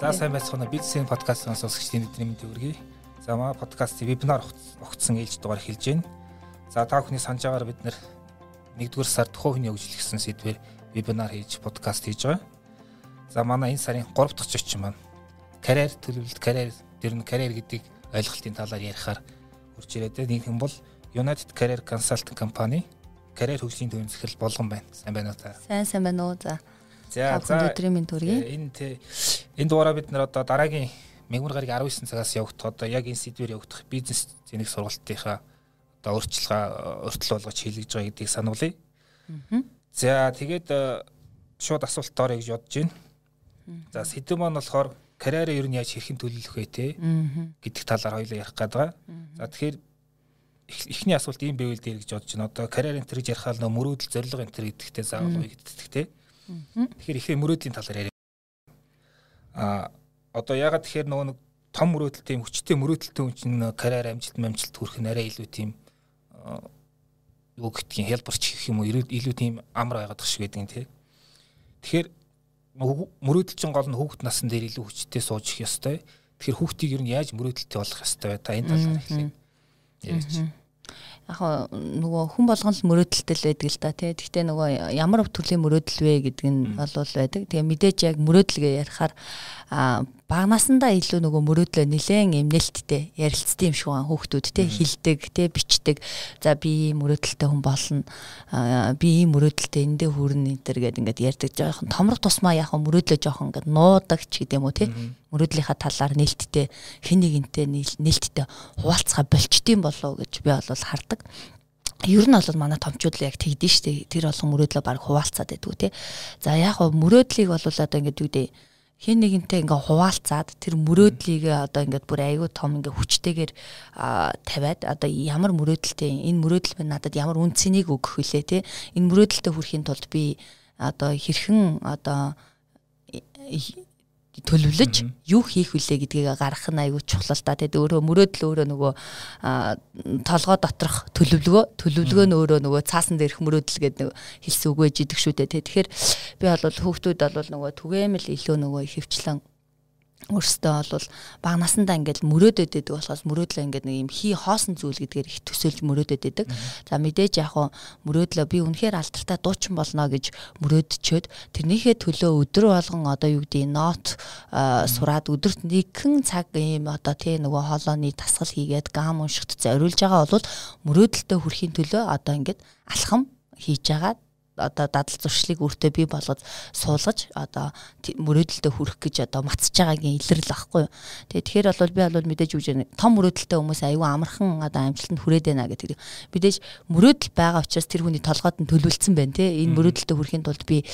За сайн байцгаана бизнесийн подкастын сонсогчдын бидний мэнд хүргэе. За маа подкаст вебинар огцсон ээлж дугаар эхэлж байна. За та бүхний санаж байгаагаар бид нэр 1-р сард хувийн хөгжил гэсэн сэдвээр вебинар хийж подкаст хийж байгаа. За манай энэ сарын 3 дахь зочин маань карьер төлөвлөлт, карьер дэр нь карьер гэдгийг ойлголтын талаар ярихаар хурж ирээд нэг юм бол United Career Consulting компани карьер хөгжлийн төвөмсгөл болгон байна. Сайн байна уу та? Сайн сайн байна уу. За За за өдрийн минь төргий. Э, энэ тэ энэ дугаараа бид нар одоо дараагийн мегмар гараг 19 цагаас явагдах одоо яг энэ сэдвээр явагдах бизнес зэник сургалтынхаа одоо өөрчлөлгөө өртөл болгож хийлгэж байгаа гэдгийг сануулъя. За тэгээд э, шууд асуулт орё гэж бодож байна. За сэдв маань болохоор карьераа ер нь яаж хэрхэн төлөвлөх вэ те гэдэг талаар хоёулаа ярих гээд байгаа. За тэгэхээр эхний асуулт ийм байвал дээр гэж бодож байна. Одоо карьер энтер гэж ярихаар нөө мөрөөдөл зорилго энтер гэдэгтэй заавал уу гэдэг те. Тэгэхээр ихээ мөрөөдлийн талаар яриа. А одоо ягаад тэгэхээр нөгөө нэг том мөрөөдөлтэй юм хүчтэй мөрөөдөлтэй хүн чинь карьер амжилт амжилт хүрэх нь арай илүү тийм юу гэдгийг хэлбэрч гэх юм уу илүү тийм амар байгаад шиг гэдэг юм тий. Тэгэхээр мөрөөдөл чинь гол нь хүүхэд насн дээр илүү хүчтэй сууж их ёстой. Тэгэхээр хүүхдийг ер нь яаж мөрөөдөлтэй болгох ёстой вэ? Та энэ талаар хэлээ. Ярьж яг нөгөө хүн болгон л мөрөөдөлтэй л байдаг л да тий. Гэхдээ нөгөө ямар төрлийн мөрөөдөл вэ гэдэг нь бол байдаг. Тэгээ мэдээж яг мөрөөдөлгээ ярихаар багнасандаа илүү нөгөө мөрөөдлөө нилээн юм нээлттэй ярилцдаг юм шиг байна. Хүүхдүүд те хилдэг те бичдэг. За би ийм мөрөөдөлтэй хүн болно. Би ийм мөрөөдөлтэй эндээ хүрнэ энэ төр гэдэг ингээд ярьдаг. Жоохон томрох тусмаа яг мөрөөдлөө жоохон ингээд нуудаг ч гэдэм үү те. Мөрөөдлийнхаа талаар нээлттэй хэн нэгэнтэй нээлттэй хуваалцгаа болчдсон болов гэж би бол хардаг. Ер нь бол манай томчууд л яг тэгдэж штэ. Тэр болгон мөрөөдлөө баг хуваалцаад байдгүй те. За яг мөрөөдлийг бол одоо ингээд юу дээ хэн нэгэнтэй ингээ хуваалцаад тэр мөрөөдлийг одоо ингээд бүр айгүй том ингээ хүчтэйгээр тавиад одоо ямар мөрөөдөлтэй энэ мөрөөдөл минь надад ямар үнцнийг өгөх вүлээ те? Энэ мөрөөдөлтөд хүрэхин тулд би одоо хэрхэн одоо төлөвлөж юу хийх вүлээ гэдгийг гаргах нь аюу чухал та. Тэгэд өөрөө мөрөөдөл өөрөө нөгөө толгой доторх төлөвлөгөө төлөвлөгөө нь өөрөө нөгөө цаасан дээрх мөрөөдөл гэдэг хэлсэн үг байж идэг шүү дээ. Тэгэхээр би бол хүүхдүүд бол нөгөө түгээмэл илүү нөгөө хөвчлэн өөртөө бол баг насандаа ингээд мөрөөдөд байдаг болохоос мөрөөдлөө ингээд нэг юм хий хоосон зүйл гэдгээр их төсөөлж мөрөөдөд байдаг. За мэдээж яг хуу мөрөөдлөө би үнэхээр алдартай дуучин болно гэж мөрөөдчөөд тэрнийхээ төлөө өдөр болгон одоо юу гэдэг нот сураад өдөрт нэгэн цаг ийм одоо тий нөгөө хоолойны тасгал хийгээд гам уншихт зориулж байгаа бол мөрөөдөлтөд хүрэхийн төлөө одоо ингээд алхам хийж байгаа одоо дадал зуршлыг өөртөө бий болгож суулгаж одоо мөрөөдөлтөд хүрэх гэж одоо матсаж байгаагийн илэрл ахгүй. Тэгээ тэгэхээр бол би бол мэдээж үгүй том мөрөөдөлтөд хүмүүс аюу амархан одоо амжилтанд хүрээд байна гэдэг. Мэдээж мөрөөдөл байгаа учраас тэр хүний толгойд нь төлөвлөсөн байна те. Энэ мөрөөдөлтөд хүрэхийн тулд би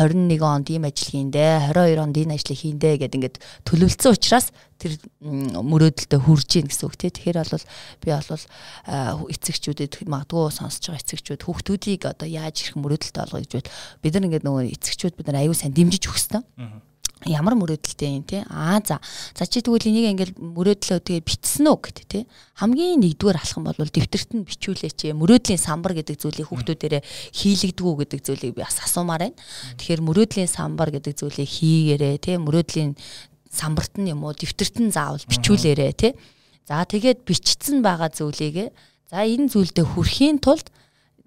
21 онд ийм ажил хийндэ, 22 онд энэ ажлыг хийндэ гэдэг ингээд төлөвлөсөн учраас тэр мөрөөдөлтөд хүрж гин гэсэн үг тий. Тэгэхээр бол би бол эцэгчүүдэд магадгүй сонсож байгаа эцэгчүүд хүүхдүүдийг одоо яаж ирэх мөрөөдөлтөд олгоё гэж бод. Бид нар ингээд нөгөө эцэгчүүд бид нар аюу сайн дэмжиж өгөх хэрэгтэй ямар мөрөөдөлтэй юм те. Аа за. За чи тэгвэл энийг ингээл мөрөөдлөө тэгээ бичсэн үү гэдэг те. Хамгийн нэгдүгээр алхам бол дэвтэрт нь бичүүлээ чи. Мөрөөдлийн самбар гэдэг зүйлийг хүүхдүүдээрээ хийлэгдгүү гэдэг зүйлийг би бас асуумаар байна. Тэгэхээр мөрөөдлийн самбар гэдэг зүйлийг хийгээрээ те. Мөрөөдлийн самбарт нь юм уу дэвтэрт нь заавал бичүүлээрэ тий. За тэгээд бичсэн байгаа зүйлийг за энэ зүйлдээ хүрэхийн тулд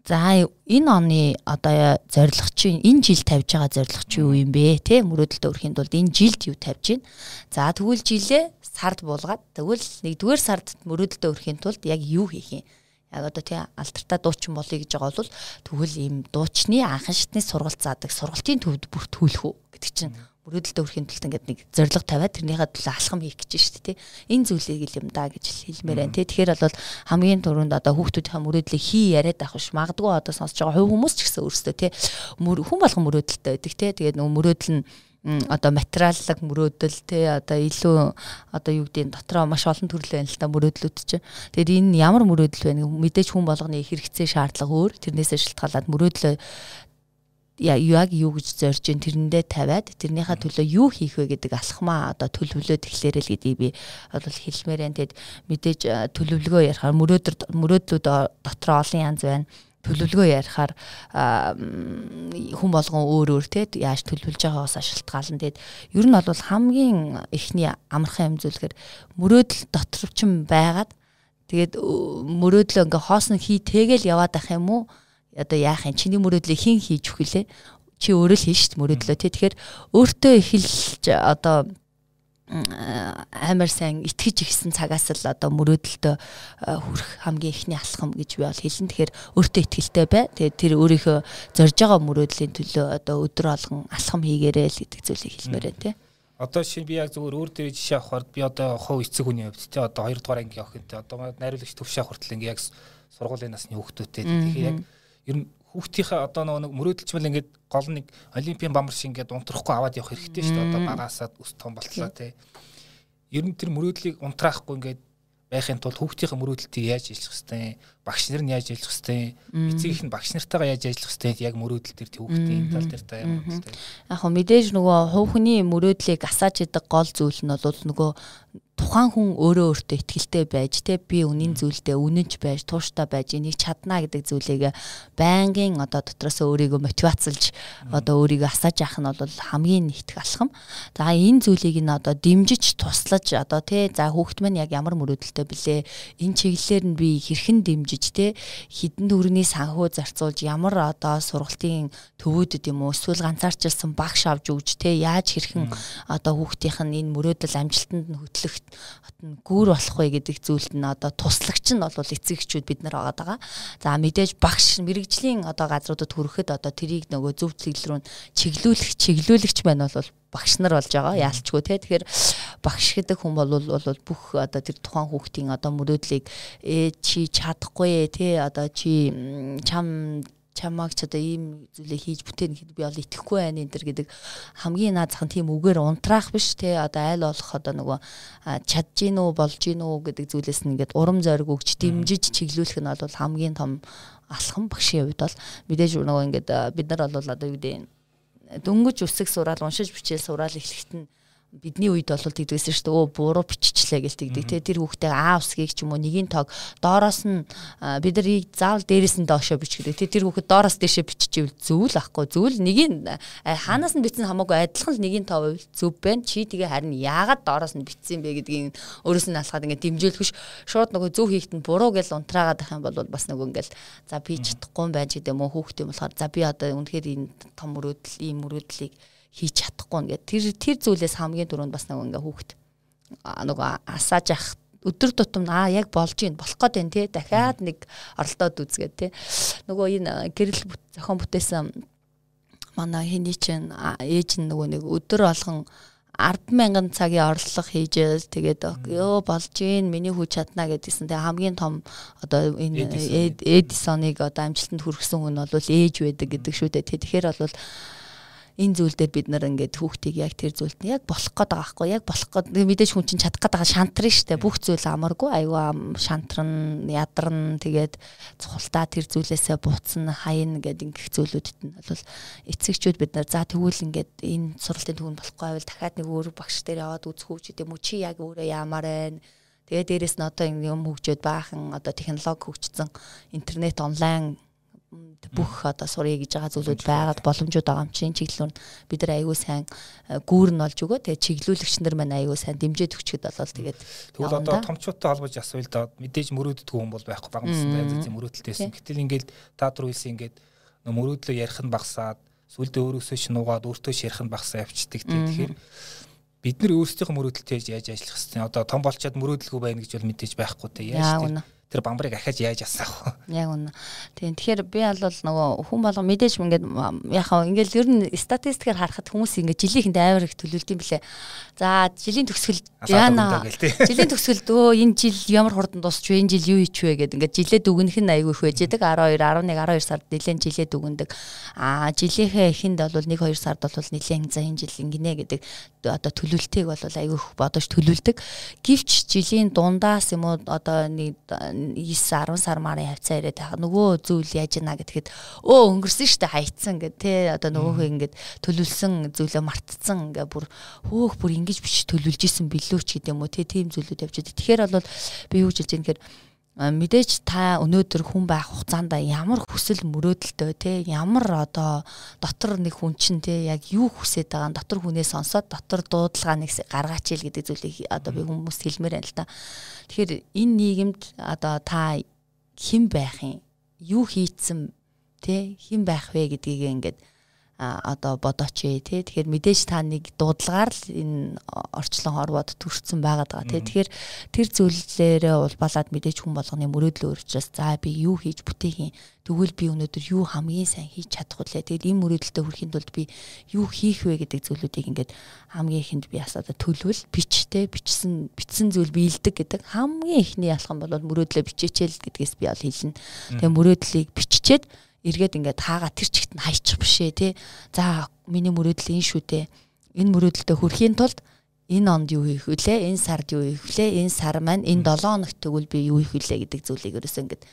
за энэ оны одоо зорилго чинь энэ жил тавьж байгаа зорилго чи юу юм бэ тий мөрөөдөлтөд өрэхийн тулд энэ жилд юу тавьж гин за тэгвэл жилээ сард буулгаад тэгвэл нэгдүгээр сард мөрөөдөлтөд өрэхийн тулд яг юу хийх юм? Яг одоо тий алдартай дуучин болъё гэж байгаа бол тэгвэл ийм дуучны анхан шатны сургалт заадаг сургалтын төвд бүр төлөх үү гэдэг чинь мөрөөдөлтөд хүрэхин тулд ингээд нэг зориг тавиад тэрнийхээ төлөө алхам хийх гэж шүү дээ. Энэ зүйлийг л юм да гэж хэлмээр байна. Тэгэхээр бол хамгийн түрүүнд одоо хүүхдүүдийн мөрөөдлийг хий яриад авах ш. Магадгүй одоо сонсож байгаа хувь хүмүүс ч гэсэн өөрсдөө тий. Хүн болгон мөрөөдөлтөд байдаг тий. Тэгээд нөгөө мөрөөдөл нь одоо материаллог мөрөөдөл те одоо илүү одоо юу гэдэг дотроо маш олон төрөл байна л та мөрөөдлүүд чинь. Тэгээд энэ ямар мөрөөдөл вэ? Мэдээж хүн болгоны хэрэгцээ шаардлага өөр. Тэрнээсээ шалтгаалаад мөрөөдлөө яг юу гэж зорж ин тэрэндээ тавиад тэрнийхээ төлөө юу хийх вэ гэдэг алхмаа одоо төлөвлөөд эхлээрэй л гэдгийг би бол хэлмээр байна. Тэгэд мэдээж төлөвлөгөө ярихаар мөрөөдөр мөрөөдлүүд дотор олон янз байна. төлөвлөгөө ярихаар хүн болгон өөр өөр те яаж төлөвлөж байгаагаас шалтгаалan тэгээд ер нь бол хамгийн эхний амархан юм зүйлгээр мөрөөдөл доторвчин байгаад тэгээд мөрөөдлөө ингээ хоосон хий тэгэл яваад ах юм уу одоо яах юм чиний мөрөөдлийг хэн хийж өгөх лээ чи өөрөө л хийн шүү дээ мөрөөдлөө тий тэгэхээр өөртөө эхэлж одоо амар сайн итгэж ихсэн цагаас л одоо мөрөөдөлтөө хүрэх хамгийн ихний алхам гэж би бол хэлэн. Тэгэхээр өөртөө ихтэй бай. Тэгээд тэр өөрийнхөө зорж байгаа мөрөөдлийн төлөө одоо өдөр болгон алхам хийгээрэй л гэдэг зүйлийг хэлмээр байна тий. Одоо шинэ би яг зөвхөн өөр дээр жишээ авахаар би одоо хов эцэг хүний хувьд тий одоо 2 дугаар анги явах гэдэг одоо найруулагч төвшөө хүртэл ингээ яг сургуулийн насны хүүхдүүтэй тэгэхээр яг ер нь хүүхдийнхээ одоо нэг мөрөөдөлчмөл ингээд гол нэг олимпийн бамар шиг ингээд унтрахгүй аваад явах хэрэгтэй шүү дээ. Одоо багасаад өс том болтлоо те. Ер нь тэр мөрөөдлийг унтраахгүй ингээд байхын тулд хүүхдийнхээ мөрөөдөлтийг яаж ажиллах хэвтэй, багш нар нь яаж ажиллах хэвтэй, эцэг их нь багш нартайгаа яаж ажиллах хэвтэй яг мөрөөдөл төр хүүхдийн тал дээр та юм байна. Яг хөө мэдээж нөгөө хувхны мөрөөдлийг асааж идэг гол зүйл нь бол нөгөө тухайн хүн өөрөө өөртөө ихтэй байж те би үнийн зүйлдээ үнэнч байж тууштай байж энийг чадна гэдэг зүйлийг байнгын одоо дотроос өөрийгөө мотивацлж одоо өөрийгөө асааж явах нь бол хамгийн ихтгэх алхам. За энэ зүйлийг нь одоо дэмжиж туслаж одоо те за хүүхд маань яг ямар мөрөөдөлтэй блэ? Энэ чиглэлээр нь би хэрхэн дэмжиж те хідэн төгрөний санхүү зарцуулж ямар одоо сургалтын төвөөдөд юм уу эсвэл ганцаарчилсан багш авч өгч те яаж хэрхэн одоо хүүхдийнх нь энэ мөрөөдөл амжилтанд нь хөтлөх гүүр болох вэ гэдэг зүйлд нь одоо туслагч нь бол эцэгчүүд бид нар байгаа. За мэдээж багш мэрэгжлийн одоо газруудад хүрэхэд одоо тэрийг нөгөө зөв чиглэл рүү чиглүүлэх чиглүүлэгч байна бол багш нар болж байгаа яалчгүй те. Тэгэхээр багш гэдэг хүн бол бол бүх одоо тэр тухайн хүүхдийн одоо мөрөөдлийг ээ чи чадахгүй те. Одоо чи чам чамааг ч одоо ийм зүйлээ хийж бүтээн гэхэд би бол итгэхгүй байна энэ төр гэдэг хамгийн наазах нь тийм үгээр унтраах биш те. Одоо айл болох одоо нөгөө чадж гин үү болж гин үү гэдэг зүйлээс нь ингээд урам зориг өгч дэмжиж чиглүүлэх нь бол хамгийн том алхам багшийн хувьд бол мэдээж нөгөө ингээд бид нар бол одоо юу гэдэг дөнгөж үсэг сураал уншиж бичээл сураал эхлэхэд нь бидний үед бол тэгдэгсэн шүү дээ. Өө буруу биччихлээ гэл тэгдэг. Тэгээ тэр хүүхдээ А усгийг ч юм уу нэгийн тоог доороос нь бид нар заавал дээрээс нь доошоо бичгдэг. Тэгээ тэр хүүхэд доороос дэшээ биччихвэл зөв л ахгүй. Зөв л нэгийн хаанаас нь бичсэн хамаагүй адилхан л нэгийн тоо зөв байна. Чи тэгээ харин яагаад доороос нь бичсэн бэ гэдгийг өөрөөс нь алхаад ингээд дэмжүүлэхш шууд нөгөө зөв хийхэд нь буруу гэл унтраагаад байх юм бол бас нөгөө ингээд за би чадахгүй юм байна гэдэг юм уу хүүхдээ болохоор за би одоо үнэхээр энэ том мөрөөдөл ийм мөрөөдлийг хийж чадахгүй нэгэ тэр тэр зүйлээс хамгийн дөрөнд бас нэг ингээ хүүхэд нөгөө асааж явах өдөр тутам аа яг болж ийн болох гээд байна те дахиад нэг оролдоод үзгээд те нөгөө энэ гэрэл зохион бүтээсэн манай хэний чинь ээж нь нөгөө нэг өдөр болгон 10 мянган цагийн орлого хийж тэгээд ёо болж ийн миний хүч чадна гэдгийгсэн. Тэгээ хамгийн том одоо энэ Эдисоныг одоо амжилтанд хүргэсэн хүн бол ээж байдаг гэдэг шүү дээ. Тэгэхээр бол энэ зүйл дээр бид нар ингээд хүүхдийг яг тэр зүйлд нь яг болох гээд байгаа байхгүй яг болох гээд мэдээж хүн чинь чадах гээд байгаа шантрын штэ бүх зүйл амаргүй. Айгүй шантран ядарн тэгээд цухалтаа тэр зүйлээсээ буцна хаяна гэдэг ингэх зүйлүүдэд нь бол эцэгчүүд бид нар за тэгвэл ингээд энэ сургалтын түвэн болохгүй байвал дахиад нэг өөр багш дээр яваад үзэх үү гэдэг юм уу? Чи яг өөрөө яамаар байна? Тэгээ дээрэс нь одоо юм хөгжөөд баахан одоо технологи хөгжсөн интернет онлайн бүх одоо сурыг гэж байгаа зүйлүүд байгаад боломжууд байгаа юм чинь. Чиглэлээр бид нар аягүй сайн э, гүүр нь олж өгөө. Тэгээ чиглүүлэгч нар маань аягүй сайн дэмжиж өчгөд болол тэгээд тэгвэл одоо томчуудтай холбож асуул да мэдээж мөрөөддөг хүн бол байхгүй. Бага мөстэй янз бүрийн мөрөөдөлтэйсэн гэтэл ингээд та түр хэлсэн ингээд мөрөөдлөө ярих нь багасаад сүлдээ өөрөөсөө шинуугаад өөртөө ярих нь багасаа явцдаг тэгэхээр бид нар өөрсдийнхөө мөрөөдөлтэй яаж ажиллах хэвчээ? Одоо том болчоод мөрөөдөлгүй байна гэж бол мэдээж байхгүй те. Яаж тэр бамбарыг ахаж яаж асаах вэ? Яг үнэ. Тийм. Тэгэхээр би бол нөгөө хүн болго мэдээж ингээд яхаа ингээд ер нь статистикээр харахад хүмүүс ингээд жилийнхэнд амар их төлөвлөлт юм блэ. За жилийн төгсгөл яана. Жилийн төгсгөлд өө энэ жил ямар хурдан дуусч вэ? Энэ жил юу хийч вэ гэдэг ингээд жилээ дүгнэх нь айгүй их байждаг. 12, 11, 12 сард нэлээд жилээ дүгндэг. Аа жилийнхээ эхэнд бол 1 2 сард бол нэлээд за энэ жил ингэнэ гэдэг одоо төлөвлөлтийг бол айгүй их бодож төлөвлөдөг. Гэвч жилийн дундаас юм уу одоо нэг 9 10 сар марын хавцаа ирээд байгаа. Нөгөө зүйл яаж ийна гэхэд өө өнгөрсөн штэ хайцсан гэд те одоо нөгөөхөө ингээд төлөвлөсөн зүйлөө мартцсан ингээ бүр хөөх бүр ингэж биш төлөвлөж исэн билүү ч гэдэм үү тийм зүйлүүд явж байгаа. Тэгэхээр бол би юу гэж хэлж байгаа мэдээж та өнөөдөр хүн байх хугацаанд ямар хүсэл мөрөөдөлтөө те ямар одоо дотор нэг хүн чинь те яг юу хүсэж байгаа дотор хүнээ сонсоод дотор дуудлага нэг гаргаач ил гэдэг зүйлийг одоо би хүмүүс хэлмээр байна л та. Тэгэхээр энэ нийгэмд одоо та хэн байх юм юу хийцэн те хэн байх вэ гэдгийг ингээд одоо бодооч ээ тий. Тэгэхээр мэдээж та нэг дуудлагаар л энэ орчлон хорвоод төрсэн байгаад байгаа тий. Тэгэхээр тэр зүйлээрээ улбалаад мэдээж хүн болгоны мөрөөдлөө өөрчилж за би юу хийж бүтээхийн тэгвэл би өнөөдөр юу хамгийн сайн хийж чадах вэ? Тэгэл энэ мөрөөдөлтөд хүрэхин тулд би юу хийх вэ гэдэг зүйлүүдийг ингээд хамгийн ихэнд би асаад төлөвл бич тий. Бичсэн бичсэн зүйл биелдэг гэдэг. Хамгийн ихний ялах юм бол мөрөөдлөө бичээчээл гэдгээс би ол хэлнэ. Тэгээ мөрөөдлийг биччихэд эргээд ингээд хаага тэр чигт нь хайчих бишээ тий. За миний мөрөөдөл энэ шүү дээ. Энэ мөрөөдөлтөд хүрэхийн тулд энэ онд юу хийх вүлээ? Энэ сард юу хийх вүлээ? Энэ сар маань энэ 7 хоногт тэгвэл би юу хийх вүлээ гэдэг зүйлийг ерөөсөө ингээд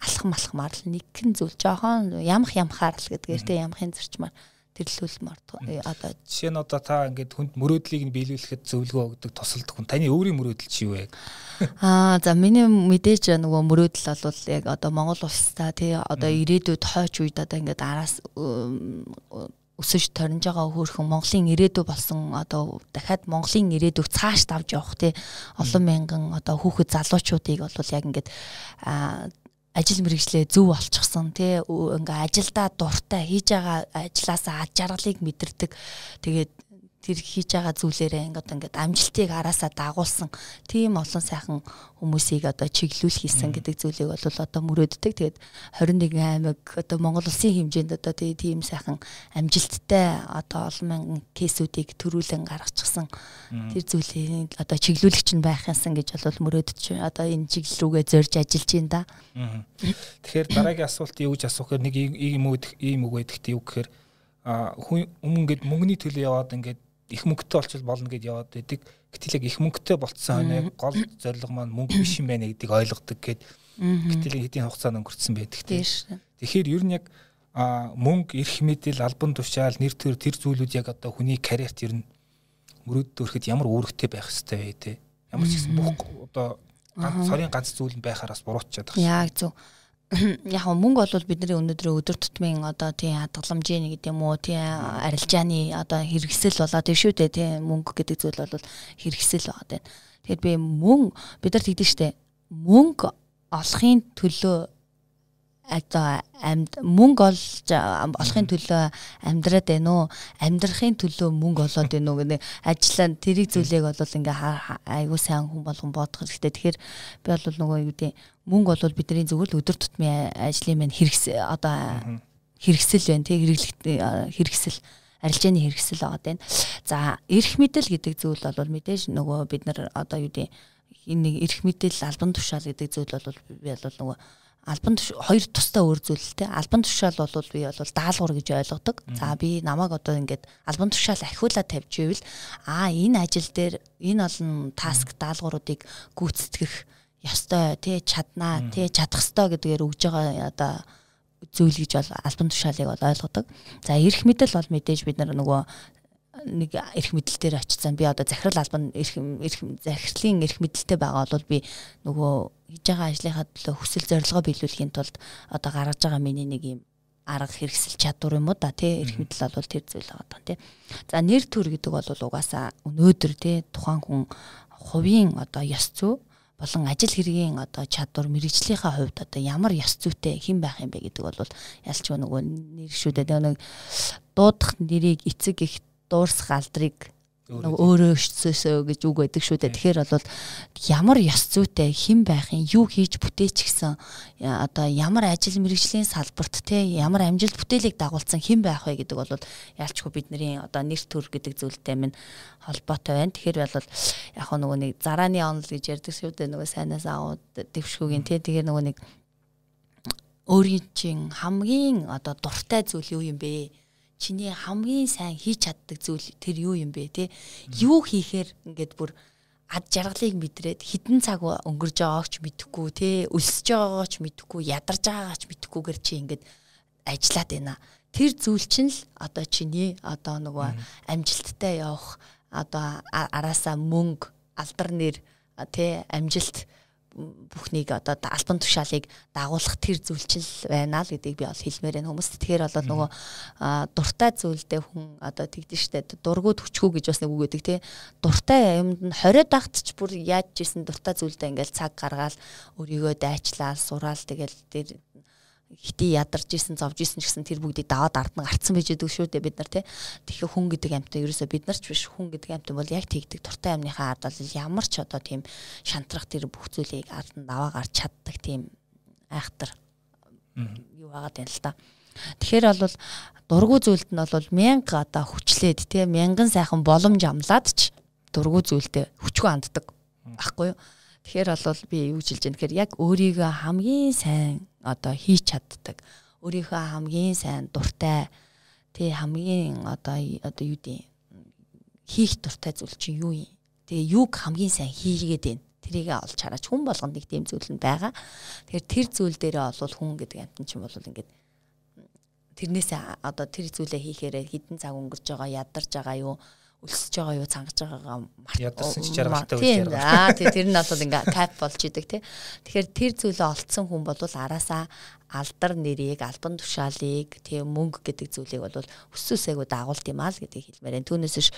алхам алхмаар л нэгэн зүйл жоохон ямах ямхаар л гэдгээр тий ямахын зарчмаар тэрлүүлмээр одоо жишээ нь одоо та ингээд хүнд мөрөөдлийг нь биелүүлэхэд зөвлөгөө өгдөг тусалдаг хүн. Таны өөрийн мөрөөдөл чи юу вэ? Аа за миний мэдээж нөгөө мөрөөдөл бол яг одоо Монгол улстай тий одоо ирээдүйд хойч үед одоо ингээд араас өсөж торнж байгаа хөөрхөн Монголын ирээдүй болсон одоо дахиад Монголын ирээдүйг цааш давж явах тий. Олон мянган одоо хүүхэд залуучуудыг бол яг ингээд ажил мэргэжлээ зөв олчихсон тий ингээ ажилдаа дуртай хийж байгаа ажилласаа аж аргалыг мэдэрдэг. Тэгээд тэр хийж байгаа зүйлээрээ ингээд ингээд амжилтыг араасаа дагуулсан. Тийм олон сайхан хүмүүсийг одоо чиглүүлэх хийсэн гэдэг зүйлийг бол одоо мөрөөддөг. Тэгээд 21 аймаг одоо Монгол улсын хэмжээнд одоо тийм сайхан амжилттай одоо олон мянган кейсүүдийг төрүүлэн гаргачихсан. Тэр зүйлийг одоо чиглүүлэгч нь байх юмсан гэж бол мөрөөддөж одоо энэ чиглэл рүүгээ зорж ажиллаж байна да. Тэгэхээр дараагийн асуулт юу гэж асуух гэхээр нэг ийм үг ийм үг байдаг тийм үг гэхээр хүн өмнө ингээд мөнгөний төлөө яваад ингээд их мөнгөтэй болчихвол болно гэд яваад байдаг. Гэтэл яг их мөнгөтэй болцсон хойно гол зорилго маань мөнгө биш юм байна гэдгийг ойлгодог гэд гэтэл хэдийн хугацаанд өнгөрцөн байдаг тийм. Тэгэхээр ер нь яг мөнгө, эрх мэдэл, албан тушаал, нэр төр тэр зүйлүүд яг одоо хүний карьерт ер нь мөрөөдд өрэхэд ямар үүрэгтэй байх хэвтэй вэ те. Ямар ч гэсэн бүх одоо ганц цорын ганц зүйл байхаараас буруутчаад байна. Яг зөв яг мөнгө бол бидний өнөөдрийн өдөр тутмын одоо тийм хадгаламжийн гэдэг юм уу тийм арилжааны одоо хэрэгсэл болоод тийм шүү дээ тийм мөнгө гэдэг зүйл бол хэрэгсэл болоод байна. Тэгэхээр би мөн бид нар тэгдэж штэ мөнгө олохын төлөө одоо амьд мөнгө олж олохын төлөө амьдраад байна уу? Амьдрахын төлөө мөнгө олоод байна уу гэдэг ажиллаа тэрийг зүйлийг бол ингээ айгуу сайн хүн болгон бодох хэрэгтэй. Тэгэхээр би бол нөгөө юу гэдэг мөнгө бол бидний зөвхөн өдөр тутмын ажлын маань хэрэгс одоо хэрэгсэл байна тий хэрэглэгт хэрэгсэл арилжааны хэрэгсэл байгаа байна. За эрх мэдэл гэдэг зүйл бол мэдээж нөгөө бид нар одоо юу гэдэг энэ нэг эрх мэдэл албан тушаал гэдэг зүйл бол би бол нөгөө албан хоёр тустай өөр зүйлтэй албан тушаал бол би бол даалгавар гэж ойлгодог. За би намайг одоо ингээд албан тушаал ахиулаад тавьж ивэл аа энэ ажил дээр энэ олон таск даалгавруудыг гүйцэтгэх ёстой тий чаднаа тий чадах ёстой гэдгээр өгж байгаа одоо зүйл гэж бол албан тушаалыг бол ойлгодог. За эрх мэдэл бол мэдээж бид нар нөгөө нэг эрх мэдэл дээр очицсан. Би одоо захирал албан эрх эрх захирлын эрх мэдэлтэй байгаа бол би нөгөө хийж байгаа ажлынхаа төлөө хүсэл зорилгоо биелүүлэхийн тулд одоо гаргаж байгаа миний нэг юм арга хэрэгсэл чадвар юм уу да тий эрх мэдэл бол тэр зүйл байгаа даа тий за нэр төр гэдэг бол угаасаа өнөөдөр тий тухайн хүн хувийн одоо ёс зүй болон ажил хэргийн одоо чадвар мэрэгжлийнхаа хувьд одоо ямар ёс зүйтэй хэн байх юм бэ гэдэг бол ялч нөгөө нэр шүү дээ нэг дуудах нэрийг эцэг их дуурсах алдрыг нөгөө өөрөө өчсөөсөө гэж үг байдаг шүү дээ. Тэгэхээр бол ямар ёс зүйтэй хэн байх юм, юу хийж бүтээч гэсэн одоо ямар ажил мэргэжлийн салбарт те ямар амжилт бүтээлийг дагуулсан хэн байх вэ гэдэг бол ялчгүй бидний одоо нэр төр гэдэг зүйлтэй минь холбоотой байна. Тэгэхээр бол яг нөгөө нэг зарааны онол гэж ярьдаг шүү дээ. Нөгөө сайнаас аваад дэвшгүүгийн те тэгээ нөгөө нэг өөрийн чинь хамгийн одоо дуртай зүйл юу юм бэ? Чиний хамгийн сайн хийж чаддаг зүйл тэр юу юм бэ те? Юу хийхээр ингээд бүр ад жаргалыг мэдрээд хідэн цаг өнгөрж байгааг ч мэдэхгүй те? Өлсөж байгаагаа ч мэдэхгүй ядарж байгаагаа ч мэдэхгүйгээр чи ингээд ажиллаад байна. Тэр зүйл чинь л одоо чиний одоо нөгөө амжилттай явах одоо араасаа мөнгө алдар нэр те? Амжилт бүхнийг одоо альбан тушаалыг дагуулах тэр зүйлчил байна л гэдгийг би бол хэлмээр байна хүмүүст. Тэгэхээр бол нөгөө дуртай зүйлдээ хүн одоо тэгдэж штэ дургууд хүчгүй гэж бас нэг үг гэдэг тий. Дуртай юмд нь 20 дагт ч бүр яаж жисэн дуртай зүйлдээ ингээл цаг гаргаал өөрийгөө дайчлал сураал тэгэл тэр хити ядарч исэн зовж исэн ч гэсэн тэр бүгдийг даваад ард нь гарцсан байж байгаа шүү дээ бид нар тий. Тэгэхээр хүн гэдэг амьтан ерөөсөө бид нар ч биш хүн гэдэг амьтан бол яг тэгдэг туртай амныхаа ард бол ямар ч одоо тийм шантрах тэр бүх зүйлийг ард нь даваа гарч чаддаг тийм айхтар юу байгаа юм л та. Тэгэхээр бол дургу зүйлд нь бол мянга одоо хүчлээд тий мянган сайхан боломж амлаад ч дургу зүйлдээ хүчгүй анддаг ахгүй юу. Тэгэхээр бол би юу жилж байна гэхээр яг өөрийгөө хамгийн сайн одоо хийж чаддаг. Өөрийнхөө хамгийн сайн дуртай тий хамгийн одоо одоо юу дээ хийх дуртай зүйл чинь юу юм? Тэгээ юг хамгийн сайн хийгээд байна. Тэрийг олж хараач хүн болгонд нэг тийм зүйл нь байгаа. Тэгэхээр тэр зүйл дээрээ бол хүн гэдэг амтан чинь бол ингээд тэрнээсээ одоо тэр зүйлээ хийхээрээ хідэн цаг өнгөрч байгаа ядарч байгаа юу өлсөж байгаа юу цангаж байгаагаа ядарсан ч жаргалтай үйл яваа. Аа тий тэр нь бол ингээ кап болж идэг тий. Тэгэхээр тэр зүйлээ олцсон хүн бол араасаа алдар нэрийг, албан тушаалыг, тий мөнгө гэдэг зүйлийг бол өссөөсэйгөө дагуулт юм аа л гэдгийг хэлмээр байна. Түүнээс ш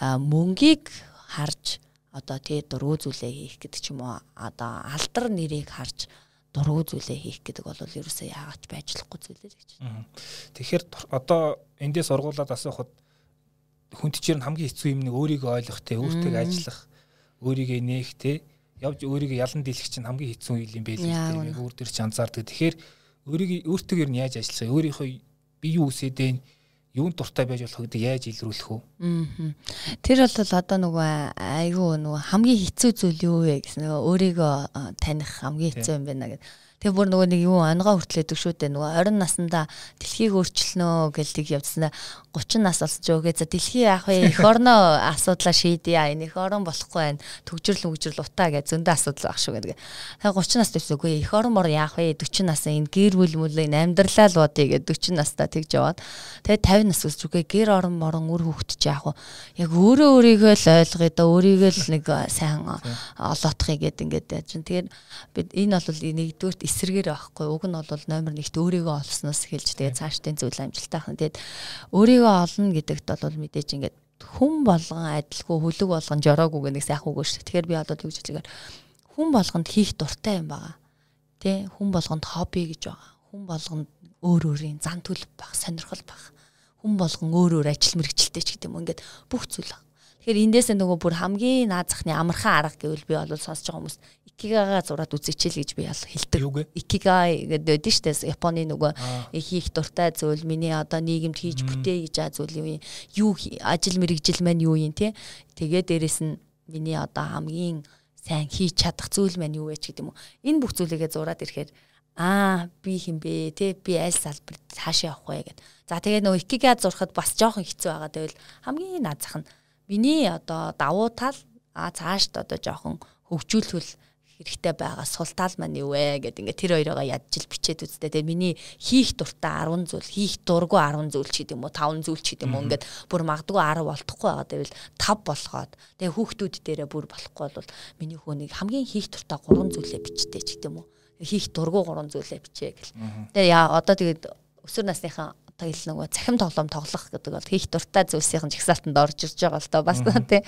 мөнгийг харж одоо тий дургу зүйлээ хийх гэдэг ч юм уу одоо алдар нэрийг харж дургу зүйлээ хийх гэдэг бол ерөөсөө яагаад ч байжлахгүй зүйлээ гэж. Тэгэхээр одоо эндээс сургуулаад асуухад хүндчээр нь хамгийн хэцүү юм нэг өөрийгөө ойлгох те өөртөө ажиллах өөрийгөө нээх те явж өөрийгөө ялан дийлэх чинь хамгийн хэцүү юм байл те өөр төр чи анзаардаг. Тэгэхээр өөрийгөө өөртөө ер нь яаж ажиллах вэ? Өөрийнхөө би юу үсээд байна? юунд дуртай байж болох гэдэг яаж илрүүлэх вэ? Тэр бол одоо нөгөө айгүй нөгөө хамгийн хэцүү зүйл юу вэ гэсэн нөгөө өөрийгөө таних хамгийн хэцүү юм байна гэдэг Тэгээ бүр нөгөө нэг юу онгоо хүртлээдэг шүү дээ. Нөгөө 20 наснда дэлхийг өөрчлөнө гэж тийг явдсан. 30 нас болсон ч үгээ за дэлхий яах вэ? Эх орноо асуудлаа шийдъя. Энэ эх орон болохгүй байна. Төгжрөл мөгжрөл утаа гэж зөндөө асуудал баг шүү гэдэг. Тэгээ 30 нас төсөө үгүй эх орон мор яах вэ? 40 нас энэ гэр бүл мүлийн амьдралаа л бодъё гэж 40 настаа тэгж яваад. Тэгээ 50 нас үсч үгүй гэр орон морон үр хөвгтж яах вэ? Яг өөрөө өөрийгөө л ойлгоё да өөрийгөө л нэг сайн олоотхыг гэдэг ингээд яаж. Тэгэхээр бид энэ бол нэгдүгээр эсэргээр байхгүй. Уг нь бол номер 1-т өөрийгөө олсноос эхэлж тэгээд цаашдын зүйл амжилттай хань. Тэгээд өөрийгөө олно гэдэгт бол мэдээж ингээд хүн болгон адилгүй хүлэг болгон жороогүй нэг сайхан үг шүү. Тэгэхээр би одоо юу гэж хэлэхээр хүн болгонд хийх дуртай юм байгаа. Тэ хүн болгонд хобби гэж байгаа. Хүн болгонд өөр өөрийн зан төлөв баг, сонирхол баг. Хүн болгон өөр өөр ажил мэргэжилтэй ч гэдэг юм. Ингээд бүх зүйл баг. Тэгэхээр эндээсээ нөгөө бүр хамгийн наад захны амархан арга гэвэл би бол сонсож байгаа хүмүүс икигага зураад үзээчэл гэж би ял хэлдэг. Икигай гэдэг дээ штэ Японы нөгөө хийх дуртай зүйл миний одоо нийгэмд хийж бүтээ гэж аа зүйл юу юу ажил мэрэгжил маань юу юм те. Тэгээ дээрэс нь миний одоо хамгийн сайн хийж чадах зүйл маань юу вэ ч гэдэг юм уу. Энэ бүх зүйлийгээ зураад ирэхээр аа би хинбэ те би аль салбар цаашаа явах вэ гэд. За тэгээ нөгөө икига зурхад бас жоохон хэцүү байгаа. Тэгвэл хамгийн наад зах нь миний одоо давуу тал а цаашд одоо жоохон хөгжүүлвэл хэрэгтэй байгаа. Сул тал маань юу вэ гэдэг ингээ тэр хоёроо ядчил бичээд үзтээ. Тэгээ миний хийх дуртай 10 зүйл хийх дурггүй 10 зүйл ч гэдэг юм уу 5 зүйл ч гэдэг юм уу ингээд бүр магадгүй 10 болтохгүй байгаа. Гэвэл 5 болгоод тэгээ хүүхдүүд дээрээ бүр болохгүй бол миний хөөнийг хамгийн хийх дуртай 3 зүйлээ бичтэй ч гэдэг юм уу хийх дурггүй 3 зүйлээ бичээ гэл. Тэгээ яа одоо тэгээд өсвөр насныхаа тэгэл нөгөө цахим тоглоом тоглох гэдэг бол хийх дуртай зүйлсийн жагсаалтанд орж ирж байгаа л доо. Бас тий.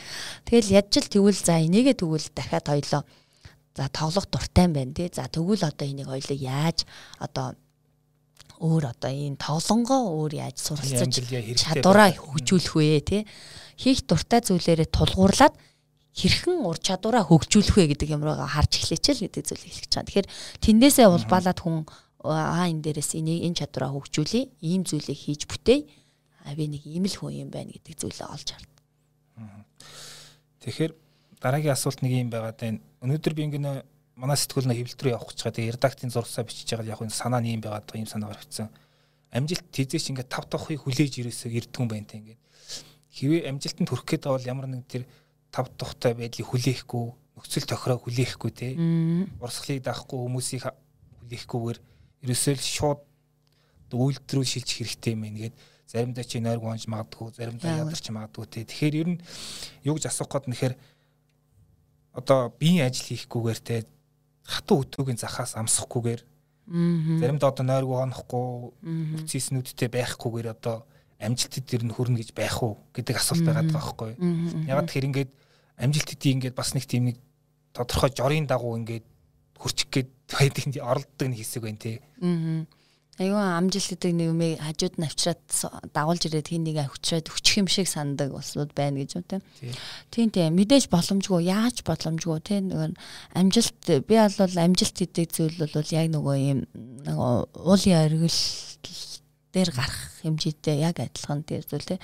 Тэгэл яж л тэгвэл за энийгээ тэгвэл дахиад хоёлоо за тоглох дуртай юм байна тий. За тэгвэл одоо энийг хоёлоо яаж одоо өөр одоо энэ тоглонгоо өөр яаж суралцаж чадвараа хөгжүүлэх вэ тий. Хийх дуртай зүйлээрээ тулгуурлаад хэрхэн ур чадвараа хөгжүүлэх вэ гэдэг юмроо харж эхлэч л гэдэг зүйлийг хэлж байгаа. Тэгэхээр тэндээсээ улбаалаад хүн аа энэ дээрээс энийг энэ чадвараа хөгжүүлээ ийм зүйлийг хийж бүтээе а би нэг ийм л хүн юм байна гэдэг зүйлээ олж хард. Тэгэхээр дараагийн асуулт нэг юм байгаад байна. Өнөөдөр би ингэнэ манай сэтгүүл нэ хэвлэл рүү явах гэж байгаа. Тэгээ редакцийн зурсаа бичиж байгаа яг энэ санаа нь юм байгаад байгаа юм санаа гаргацсан. Амжилт тийзээч ингээд тав тавхыг хүлээж ирээсээ ирдгүн байна те ингээд. Хэвээ амжилтанд хүрэх гээд бол ямар нэг тэр тав тухтай байдлыг хүлээхгүй, нөхцөл тохироо хүлээхгүй те. Урсгалыг даахгүй хүмүүсийг хүлээхгүйгээр ерөөсөө л шууд үйлдэл рүү шилжих хэрэгтэй юм гээд заримдаа чи нойрг унж магадгүй заримдаа ядарч магадгүй те тэгэхээр ер нь юу гэж асуух гээд нэхэр одоо биеийн ажил хийхгүйгээр те хатуу өтөөгийн захаас амсахгүйгээр заримдаа одоо нойргүй хонохгүй үтсийснүүдтэй байхгүйгээр одоо амжилт дээр нь хүрнэ гэж байх уу гэдэг асуулт байгаа байхгүй. Ягаад тэгэхээр ингээд амжилт хэдий ингээд бас нэг тийм нэг тодорхой жорын дагуу ингээд хурчих гээд байдаг оролддог нэг хэсэг байна тий. Аа. Аюу амжилт гэдэг нэг юмыг хажууд нь авчираад дагуулж ирээд хин нэг авчираад өччих юм шиг сандаг болсууд байна гэж үү тийм. Тийм мэдээж боломжгүй яаж боломжгүй тийм. Нэг амжилт би бол амжилт гэдэг зүйл бол яг нөгөө юм уулын оргил дээр гарах хэмжээтэй яг адилхан тийм зүйл тийм.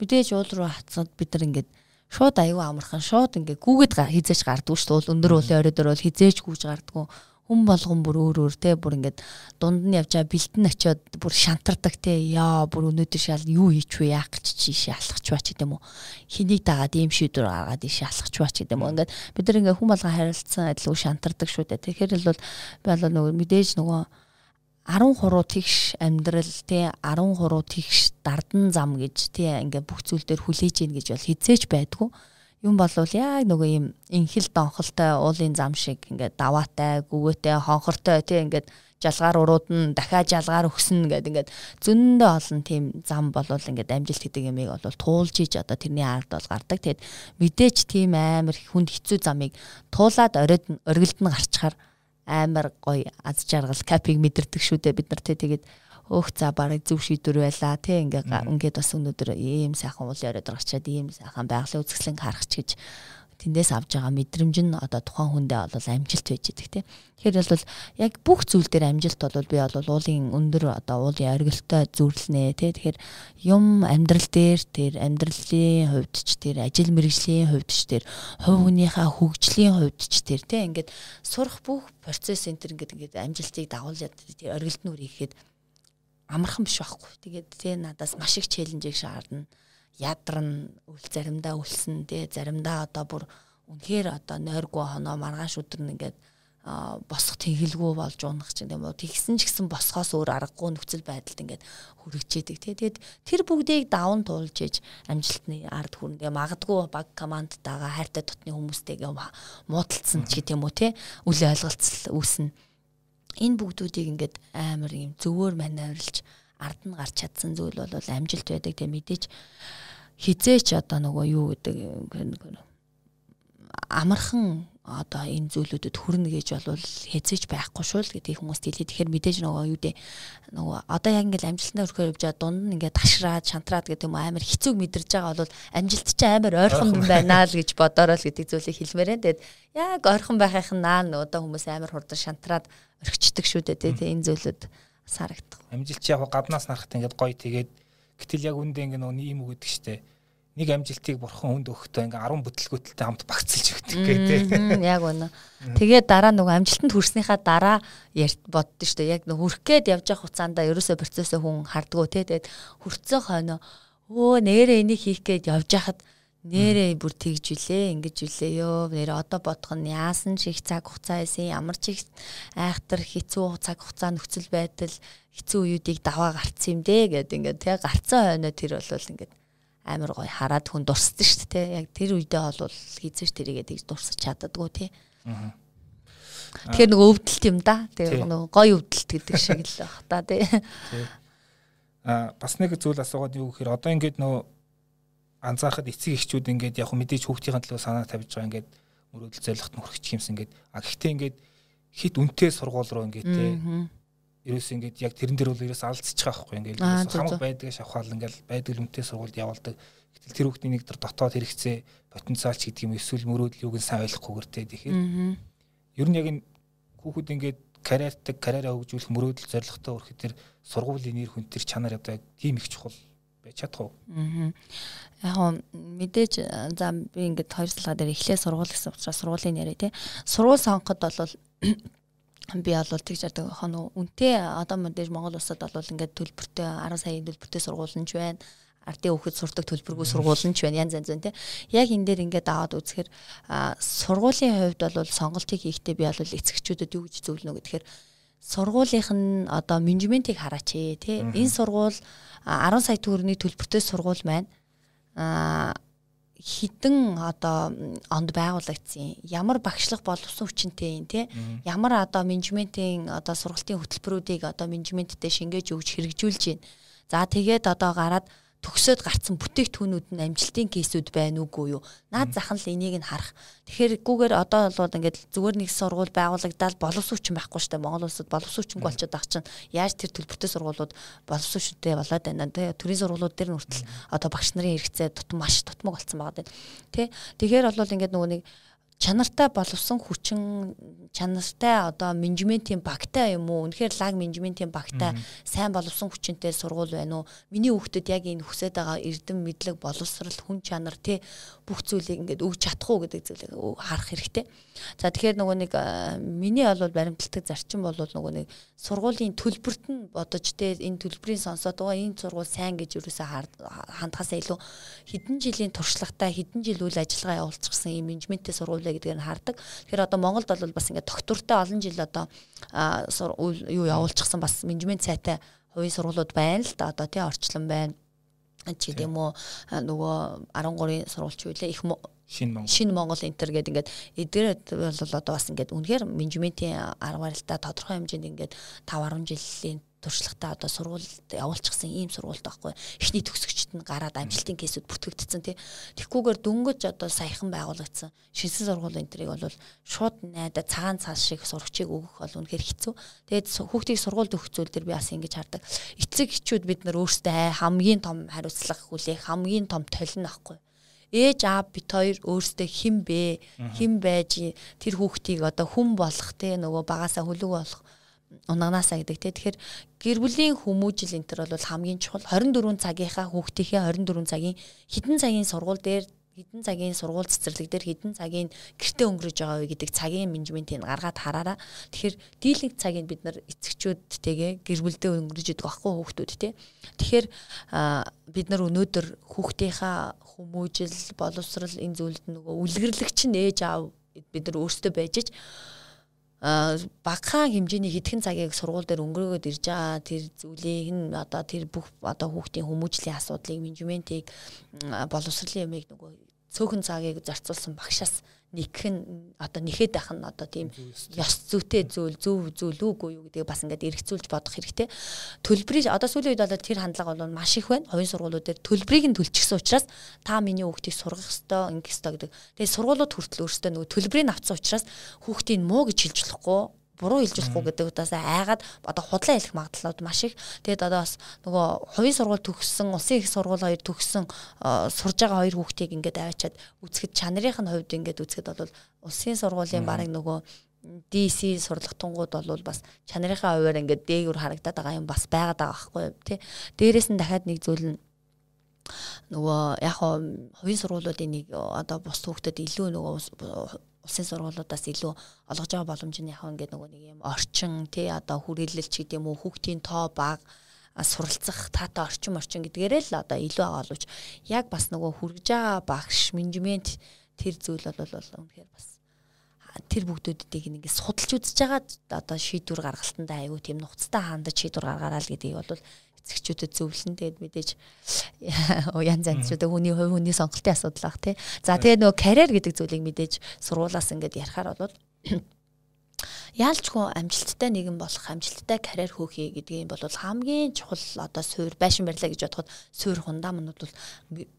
Мэдээж уул руу хацаад бид нар ингээд шууд аюу амархан шууд ингээд гүгэд хизээж гардггүй шүү дээ. Өндөр уулын орой дээр бол хизээж гүйж гардггүй хүн болгон бүр өөр өөр те бүр ингээд дунд нь явжаа бэлтэн очиод бүр шантардаг те. Яа бүр өнөөдөр шал юу хийч вэ? Яах гэж чи шалахч бач гэдэг юм уу? Хэнийг дагаад ийм шийдвэр гаргаад ий шалахч бач гэдэг юм уу? Ингээд бид нар ингээд хүн болгон харилцсан адил шантардаг шүү дээ. Тэгэхээр л би бол нөгөө мэдээж нөгөө 13 тэгш амьдрал тий 13 тэгш дардан зам гэж тий ингээ бүх зүйл дээр хүлээж ийн гэж бол хизээч байдгүй юм болвол яг нөгөө юм инхэл донхолтой уулын зам шиг ингээд даваатай, гүгээтэй, хонхортой тий ингээд жалгаар урууд нь дахиад жалгаар өгснө гэдэг ингээд зөндөө олон тийм зам болвол ингээд амжилт гэдэг ямыг бол туулж иж одоо тэрний ард бол гардаг. Тэгэд мэдээч тийм амар хүнд хэцүү замыг туулаад оройд оргилд нь гарчхаар амар гоё аз жаргал капиг мэдэрдэг шүү дээ бид нар тий тэгээд өөх за барыг зөв шийдвэр байла тий ингээ ингээд бас өнөөдөр ийм сайхан уул яриад гарчаад ийм сайхан байгалийн үзэсгэлэн харахч гэж тэндээс авж байгаа мэдрэмж нь одоо тухайн хүндээ бол амжилт байж идэг тий. Тэгэхээр бол яг бүх зүйл дээр амжилт бол би бол уулын өндөр одоо уулын оргилтой зүрлэнэ тий. Тэгэхээр юм амьдрал дээр тэр амьдралын хувьд ч тэр ажил мэргэжлийн хувьд ч тэр хувь хүнийхээ хөгжлийн хувьд ч тэр тий. Ингээд сурах бүх процесс энэ төр ингээд ингээд амжилтыг дагуулад тэр оргилд нүр ихэд амархан биш байхгүй. Тэгээд тий надаас маш их челленжийг шаардна. Ядарна, үл заримдаа үлсэн тий заримдаа одоо бүр үнэхээр одоо нойргүй хоноо маргааш өдөр нь ингээд босох тэнхэлгүй болж унах ч юм уу тэгсэн ч гэсэн босхоос өөр аргагүй нөхцөл байдалд ингээд хүрэгчээдэг тий Тэгэд тэр бүгдийг даван туулж иж амжилтны ард хүрнэ. Магадгүй баг командтайгаа хайртай дотны хүмүүстэйгээ муудалцсан ч гэдэм үү тий үл ойлголцол үүснэ энэ бүгдүүдийг ингээд амар юм зөвөр манайрлж ард нь гарч чадсан зүйл бол амжилт байдаг тийм мэдээж хизээч одоо нөгөө юу гэдэг амархан одоо энэ зүйлүүдэд хүрнэ гэж бол хэзээч байхгүй шүү л гэдэг хүмүүст хэлээ. Тэгэхээр мэдээж нөгөө юу дээ нөгөө одоо яг ингээл амжилтнаа өрхөөр явж байгаа дунд нь ингээд ташраад шантраад гэдэг юм амар хэцүү мэдэрж байгаа бол амжилт чи амар ойрхон юм байна л гэж бодороо л гэдэг зүйлийг хэлмээр энэ. Тэгэд яг ойрхон байхын наа одоо хүмүүс амар хурдан шантраад орхичдаг шүү дээ тий энэ зүйлүүд сарагдах. Амжилт яг гаднаас нарахт ингээд гоё тэгээд гэтэл яг үндэ ингээд нөгөө ийм үг гэдэг штэ нэг амжилтыг бурхан хүнд өгөхдөө ингээ 10 бүтлгүүтэлтэй хамт багцлж өгдөг гэдэг. Яг үнэ. Тэгээд дараа нөгөө амжилтанд хүрснийхаа дараа ярь боддоо дээ. Яг нөгөө хүрх гээд явж явах хугацаанд ерөөсөө процессыг хүн хардггүй те. Тэгээд хүрцэн хойно өө нэрээ энийг хийх гээд явж хахад нэрээ бүр тэгж үлээ ингэж үлээ ёо нэр одоо бодох нь яасан ч их цаг хугацаа байсан ямар ч их айхтар хэцүү цаг хугацаа нөхцөл байдал хэцүү үеүүдийг даваа гарцсан юм дээ гэдэг ингээд тэг гарцсан хойно тэр бол ингээд амар гой хараад хүн дурсдаг шүү дээ. Яг тэр үедээ бол хийзэж тэрийгээ тэгж дурсаж чаддаггүй тий. Тэгэхээр нөгөө өвдөлт юм да. Тэгээ нөгөө гой өвдөлт гэдэг шиг л баг та тий. А бас нэг зүйл асуугаад юу гэхээр одоо ингээд нөгөө анзаархад эцэг эхчүүд ингээд яг мэдээж хүүхдийн төлөө санаа тавьж байгаа ингээд мөрөөдөл зорилгот нь хүрэх юмсан ингээд а гэхдээ ингээд хит үнтэй сургууль руу ингээд тий ерөөс ингээд яг тэрэн дээр бол ерөөс байгаа байхгүй ингээд хамаг байдаг шавхаал ингээд байдаг үнэтэй сургуульд явуулдаг. Гэтэл тэр хүүхдийн нэг төр дотоод хэрэгцээ потенциал ч гэдэг юм эсвэл мөрөөдөл юуг нь сайн ойлгохгүйгээр те тэгэхээр ер нь яг энэ хүүхэд ингээд карьертаг карьераа хөгжүүлэх мөрөөдөл зорилготой өрхөд тэр сургуулийн нэр хүн тэр чанар одоо тийм их чухал байж чадах уу? Аа. Яг мэдээж за би ингээд хоёр салгаа дээр эхлээ сургууль гэсэн учраас сургуулийн нэрээ тий. Сургууль сонгоход бол би бол тэгж яадаг хоноо үнтэй одоо мэдээж Монгол улсад бол ингээд төлбөртэй 10 саяын төлбөртэй сургууль нь ч байна ардын хүүхэд сурдаг төлбөргүй сургууль нь ч байна янз янз байна тий. Яг энэ дээр ингээд аваад үзэхээр сургуулийн хувьд бол сонголтыг хийхдээ би бол эцэгчүүдэд юу гэж зөвлөнө гэхээр сургуулийнх нь одоо менежментийг хараач ээ тий. Энэ сургууль 10 сая төгрөгийн төлбөртэй сургууль маань а хідэн одоо онд байгуулагдсан ямар багшлах боловсон хүчинтэй юм те ямар одоо менежментийн одоо сургалтын хөтөлбөрүүдийг одоо менежменттэй шингээж өгч хэрэгжүүлж байна. За тэгээд одоо гараад төгсөөд гарцсан бүтээгдэхүүнүүд нь амжилтын кейсүүд байна уугүй юу? Наад зах нь л энийг нь харах. Тэгэхээр гүүгээр одоо бол ингээд зүгээр нэг сургууль байгуулагдаад боловсруучсан байхгүй дээ. Монгол улсад боловсруучсан болчиход байгаа чинь яаж тэр төлбөртэй сургуулиуд боловсруучтэй болоод байна. Тэгээ төрийн сургуулиуд дээр нь хүртэл одоо багш нарын хэрэгцээ тутам маш тутмаг болсон байгаа. Тэ? Тэгэхээр бол ингээд нөгөө нэг чанартай боловсон хүчин чанартай одоо менежментийн багтай юм уу? Үнэхээр лаг менежментийн багтай сайн боловсон хүчинтэй сургууль байна уу? Миний хүүхдэд яг энэ хүсэж байгаа эрдэм мэдлэг боловсрал хүн чанар тий бүх зүйлийг ингээд өгч чадах уу гэдэг зүйлийг харах хэрэгтэй за тэгэхээр нөгөө нэг миний бол баримтлагдаг зарчим бол нөгөө нэг сургуулийн төлбөрт нь бодож тий энэ төлбөрийн сонсоод байгаа энэ сургууль сайн гэж юусаа хандхасаа илүү хэдэн жилийн туршлагатай хэдэн жил үйл ажиллагаа явуулчихсан юм менежменттэй сургууль гэдгийг нь хардаг. Тэгэхээр одоо Монголд бол бас ингээд доктортой олон жил одоо юу явуулчихсан бас менежмент сайтай хувийн сургуулиуд байна л да. Одоо тий орчлон байна. Ч гэдэм үү нөгөө 13-ын сургуульч үлээ их шинэ Монгол. Шинэ Монгол энтер гэдэг ингээд эдгээр бол одоо бас ингээд үнэхээр менежментийн арга барилтаа тодорхой хэмжээнд ингээд 5 10 жилийн туршлагатай одоо сургуульд явуулчихсан ийм сургуульд байхгүй. Эхний төгсөгчд нь гараад амжилтын кейсүүд бүртгэгдсэн тий. Тэгхгүйгээр дөнгөж одоо саяхан байгуулагдсан шинсэн сургуулийн энтрийг бол шууд найда цагаан цаас шиг сурагчийг өгөх бол үнэхээр хэцүү. Тэгээд хүүхдийг сургуульд өгөх зүйл дээр би бас ингэж хардаг. Эцэг эхчүүд бид нар өөрсдөө хамгийн том хариуцлага хүлээх хамгийн том толино ахгүй ээж аав бит хоёр өөрсдөө хим бэ? Хим байж тэр хүүхдийг одоо хүн болох те нөгөө багасаа хөлөг болох унаганаасаа гэдэг те. Тэгэхээр гэр бүлийн хүмүүжил энэ төр бол хамгийн чухал. 24 цагийнхаа хүүхдийнхээ 24 цагийн хідэн цагийн сургууль дээр хідэн цагийн сургууль цэцэрлэг дээр хідэн цагийн гэрте өнгөрөж байгаа вэ гэдэг цагийн менежментийг гаргаад хараараа. Тэгэхээр дийлэнх цагийг бид нар эцэгчүүдтэйгээ гэр бүлдээ өнгөрөж идэг аахгүй хүүхдүүд те. Тэгэхээр бид нар өнөөдөр хүүхдийнхаа хүмүүжил боловсрал энэ зүйлд нөгөө үлгэрлэгч нь ээж аав бид нар өөрсдөө байж багахан хэмжээний хэдхэн цагийг сургууль дээр өнгөрөөгд ирж байгаа. Тэр зүйлийг нь одоо тэр бүх одоо хүүхдийн хүмүүжлийн асуудлыг менежментийг боловсролын ямиг нөгөө цөөхөн цагийг зарцуулсан багшаас нэгх нь одоо нэхэд байх нь одоо тийм ёс зүйтэй зүйл зөв зүйл үгүй юу гэдгийг бас ингээд эргцүүлж бодох хэрэгтэй. Төлбөрийг одоо сүүлийн үед бол тэр хандлага бол маш их байна. Хувийн сургуулиуд дээр төлбөрийг нь төлчихсөн учраас та миний хүүхдийг сургах ёстой, ингэх ёстой гэдэг. Тэгээ сургуулиуд хүртэл өөрсдөө нөгөө төлбөрийг авсан учраас хүүхдийн муу гэж хэлж болохгүй буруу хэлж болохгүй гэдэг удаас айгаад одоо худлаа хэлэх магадлалууд маш их. Тэгээд одоо бас нөгөө хувийн сургууль төгссөн, улсын их сургууль хоёр төгссөн сурж байгаа хоёр хүүхдийг ингээд аваачаад үзэхэд чанарын хувьд ингээд үзэхэд бол улсын сургуулийн барыг нөгөө DC сурлагтангууд бол бас чанарынхаа хувьар ингээд дээгүр харагдаад байгаа юм бас байгаад байгаа байхгүй тий. Дээрээс нь дахиад нэг зүйл нь нөгөө яг хувийн сургуулиудын нэг одоо бус хүүхдэд илүү нөгөө улсын сургуулиудаас илүү олгож байгаа боломж нь яг ингээд нөгөө нэг юм орчин тий одоо хүрээлэл ч гэдэм үү хүүхдийн тоо баг суралцах таатай орчин орчин гэдгээрээ л одоо илүү байгаа боловч яг бас нөгөө хүргэж байгаа багш менежмент тэр зүйл бол үнэхээр бас тэр бүгдүүдийг ингээд судалж үзэж байгаа одоо шийдвэр гаргалтандаа аягүй тийм нухацтай хандаж шийдвэр гаргараа л гэдгийг бол эцэгчүүдэд зөвлөн тэгээд мэдээж янз янзчуудаа хүний хувь хүний сонголтын асуудал ах тий. За тэгээд нөгөө карьер гэдэг зүйлийг мэдээж сургуулаас ингээд ярихаар бол яалчгүй амжилттай нэгэн болох амжилттай карьер хөөхий гэдгийг бол хамгийн чухал одоо суур байшин барьлаа гэж бодоход суур хундамнууд бол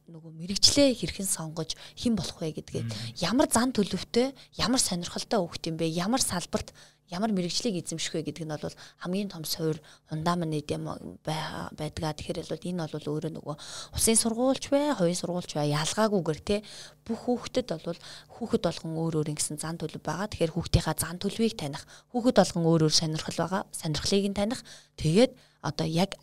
нөгөө мэрэгчлээ хэрхэн сонгож хэн болох вэ гэдгээ. Ямар зан төлөвтэй ямар сонирхолтой хөөхт юм бэ? Ямар салбарт ямар мэрэгжлийг эзэмших вэ гэдэг нь бол хамгийн том суур фундамент юм байдгаа. Тэгэхээр бол энэ бол өөрөө нөгөө усын сургуульч бай, хувийн сургуульч бай ялгаагүйгээр те бүх хүүхдэд бол хүүхэд болгон өөр өөр ингэсэн зан төлөв байгаа. Тэгэхээр хүүхдийнхаа зан төлөвийг таних, хүүхэд болгон өөр өөр сонирхол байгаа. Сонирхлыг нь таних. Тэгээд одоо яг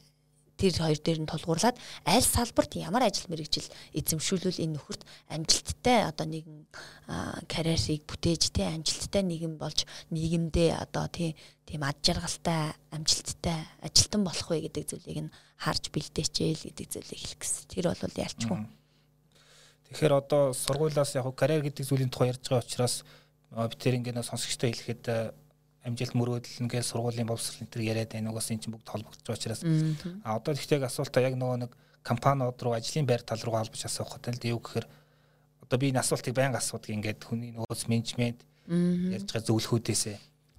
тэр хоёр дээр нь тулгуурлаад аль салбарт ямар ажил мэргэжил эзэмшүүлвэл энэ нөхөрт амжилттай одоо нэгэн карьерийг бүтээж тий амжилттай нэгэн болж нийгэмдээ одоо тий тийм ад жаргалтай амжилттай ажилтан болох вэ гэдэг зүйлийг нь харж бэлдээчээл гэдэг зүйлийг хэлэх гэсэн. Тэр бол ялчгүй. Тэгэхээр одоо сургуулиас яг карьер гэдэг зүйлийн тухай ярьж байгаа учраас бид тэр ингээд сонсогчтой хэлэхэд амжилт мөрөөдөл ингээл сургуулийн боловсрол энэ төр яриад байна. Угаас энэ чинь бүгд холбогдож байгаа учраас а одоо тэгтээ асуултаа яг нөгөө нэг компаниуд руу ажлын байр тал руу албаж асуух гэдэг л дээ. Юу гэхээр одоо би энэ асуултыг байнга асуудаг ингээд хүний нөөц менежмент ярьж байгаа зөвлөхүүдээсээ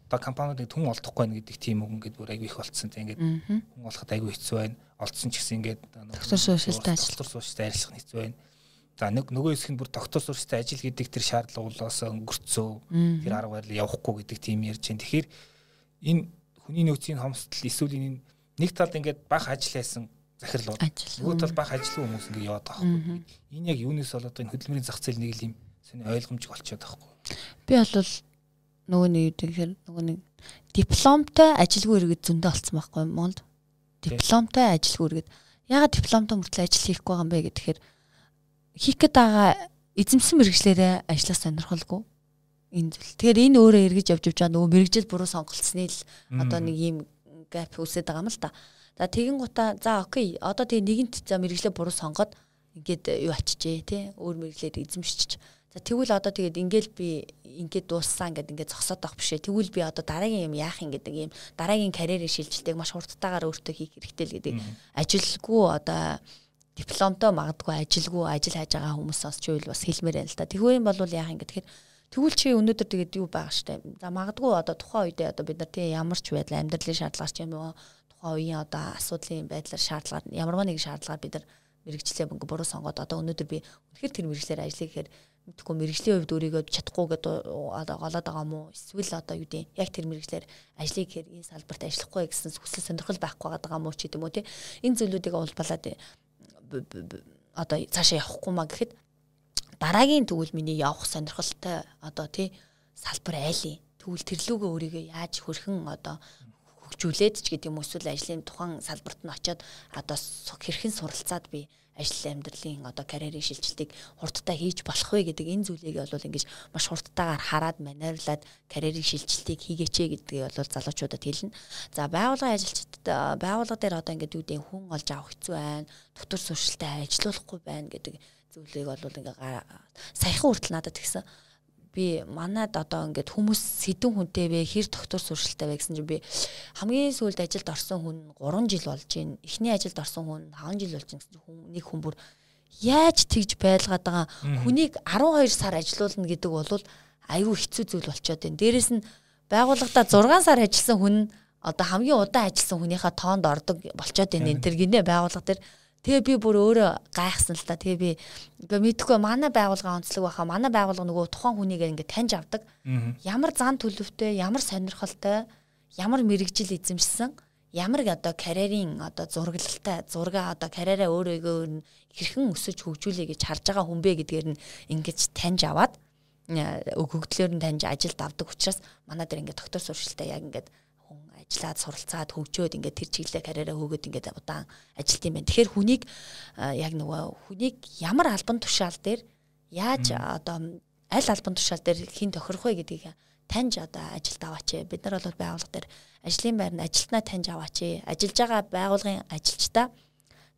одоо компаниудыг түн олдохгүй байна гэдэг тийм үг ингээд бүр айгүй их болцсон тийм ингээд хүн олоход айгүй хэцүү байна. Олдсон ч гэсэн ингээд доктор суурьшилтай ажил доктор суурьшилтай ажиллах хэцүү байна за нэг нөгөө хэсэг нь бүр доктор суурьшилтай ажил гэдэг тэр шаардлагуулаас өнгөрцөө. Тэр арга барил явахгүй гэдэг тийм ярьж байна. Тэгэхээр энэ хүний нөөцийн хомсдол эсвэл энэ нэг талд ингээд бах ажил хийсэн захирлууд. Нөгөө тал бах ажилгүй хүмүүс ингээд яваад байгаа байхгүй. Энэ яг юунаас болоод энэ хөдөлмөрийн зах зээл нэг л юм сони ойлгомжтой болчиход байгаа байхгүй. Би бол нөгөө нэг юу гэхээр нөгөө нэг дипломтой ажилгүй иргэд зөндөө олцсон байхгүй Монгол. Дипломтой ажилгүй иргэд. Ягаад дипломтой мөртлөө ажил хийхгүй байгаа юм бэ гэхээр хийх гээд байгаа эзэмсэн мэрэгчлэрээ ажиллах сонирхолгүй энэ зүйл. Тэгэхээр энэ өөрөө эргэж явж явж байгаа нөгөө мэрэгжил буруу сонголцсны л одоо нэг юм гэп үсээд байгаа юм л та. За тэгин гута за окей одоо тэгээ нэгэнт за мэрэгчлээ буруу сонгоод ингээд юу ачижээ те өөр мэрэгчлэр эзэмшчих. За тэгвэл одоо тэгээд ингээл би ингээд дууссан гэдэг ингээд зогсоод байх бишээ. Тэгвэл би одоо дараагийн юм яах юм гэдэг юм дараагийн карьерийн шилжилтийг маш хурдтайгаар өөртөө хийх хэрэгтэй л гэдэг. Ажилгүй одоо дипломтой магадгүй ажилгүй ажил хайж байгаа хүмүүсээс ч үйл бас хэлмээр байна л да. Тэгвэл юм бол яах юм гэдэг. Тэгвэл чи өнөөдөр тэгээд юу байгаа штэ. За магадгүй одоо тухайн үедээ одоо бид нар тийм ямар ч байдал амьдралын шаардлагаар ч юм уу тухайн үеийн одоо асуудлын байдлаар шаардлагаар ямарваа нэг шаардлагаар бид нар мэрэгчлээ мөнгө буруу сонгоод одоо өнөөдөр би үнэхээр тэр мэрэгчлэр ажиллая гэхээр мэдгүй мэрэгжлийн хувьд өөрийгөө чадахгүй гэдэг одоо голоод байгаа юм уу эсвэл одоо юу гэдэг яг тэр мэрэгчлэр ажлыг гэхээр энэ салбарт ажиллахгүй гэсэн хүсэл сонирхол байхгүй байгаа юм уу ч гэдэм үү те энэ зүйлүүдийг улбалаад одоо цаашаа явахгүй маа гэхэд дараагийн тэгвэл миний явах сонирхолтой одоо тий салбар айлын тэгвэл тэрлүүгээ өөрийгөө яаж хөрхэн одоо хөгжүүлээд ч гэдэг юм эсвэл ажлын тухайн салбарт нь очиод одоо хэрхэн суралцаад би ажил амьдралын одоо карьерийн шилжилтийг хурдтай хийж болох вэ гэдэг энэ зүйлийг бол ингэж маш хурдтайгаар хараад манирлаад карьерийн шилжилтийг хийгээч гэдгийг бол залуучуудад хэлнэ. За байгууллагын ажилчид байгууллага дээр одоо ингээд юу гэдэг хүн олж авах хэцүү байна. Дотор суршилтай ажиллахгүй байна гэдэг зүйлийг бол ингээ саяхан хүртэл надад тэгсэн би манад одоо ингээд хүмүүс сэдэн хүнтэй вэ хэр доктор суршилтай вэ гэсэн чинь би хамгийн сүүлд ажилд орсон хүн 3 жил болж байна. Эхний ажилд орсон хүн 5 жил болж байна гэсэн хүн нэг хүн бүр яаж тэгж байлгаад байгаа хүнийг 12 сар ажилуулна гэдэг бол айгүй хэцүү зүйл болчиход байна. Дээрэс нь байгууллагада 6 сар ажилласан хүн одоо хамгийн удаан ажилласан хүнийхээ тоонд ордог болчиход байна. Энэ төр гинэ байгууллага төр Тэгээ би бүр өөрөө гайхсан л та. Тэгээ би ингээ мэдхгүй манай байгууллага онцлог байхаа манай байгууллага нөгөө тухайн хүнийг ингээ таньж авдаг. Ямар зан төлөвтэй, ямар сонирхолтой, ямар мэрэгжил эзэмшсэн, ямар одоо карьерийн одоо зураглалтай, зурга одоо карьераа өөрөөгөө хэрхэн өсөж хөгжүүлэе гэж харж байгаа хүн бэ гэдгээр нь ингэж таньж аваад өгөгдлөөр нь таньж ажилд авдаг учраас манай дээр ингээ доктор суршилтаа яг ингээ ажиллаад суралцаад хөгжөөд ингээд тэр чиглэлээ карьераа хөөгөөд ингээд удаан ажилт юм байна. Тэгэхээр хүнийг яг нөгөө хүнийг ямар албан тушаал дээр яаж одоо аль албан тушаал дээр хин тохирох вэ гэдгийг таньж одоо ажилд аваач. Бид нар бол байгууллага дээр ажлын байранд ажилтнаа таньж аваач. Ажиллаж байгаа байгууллагын ажилчдаа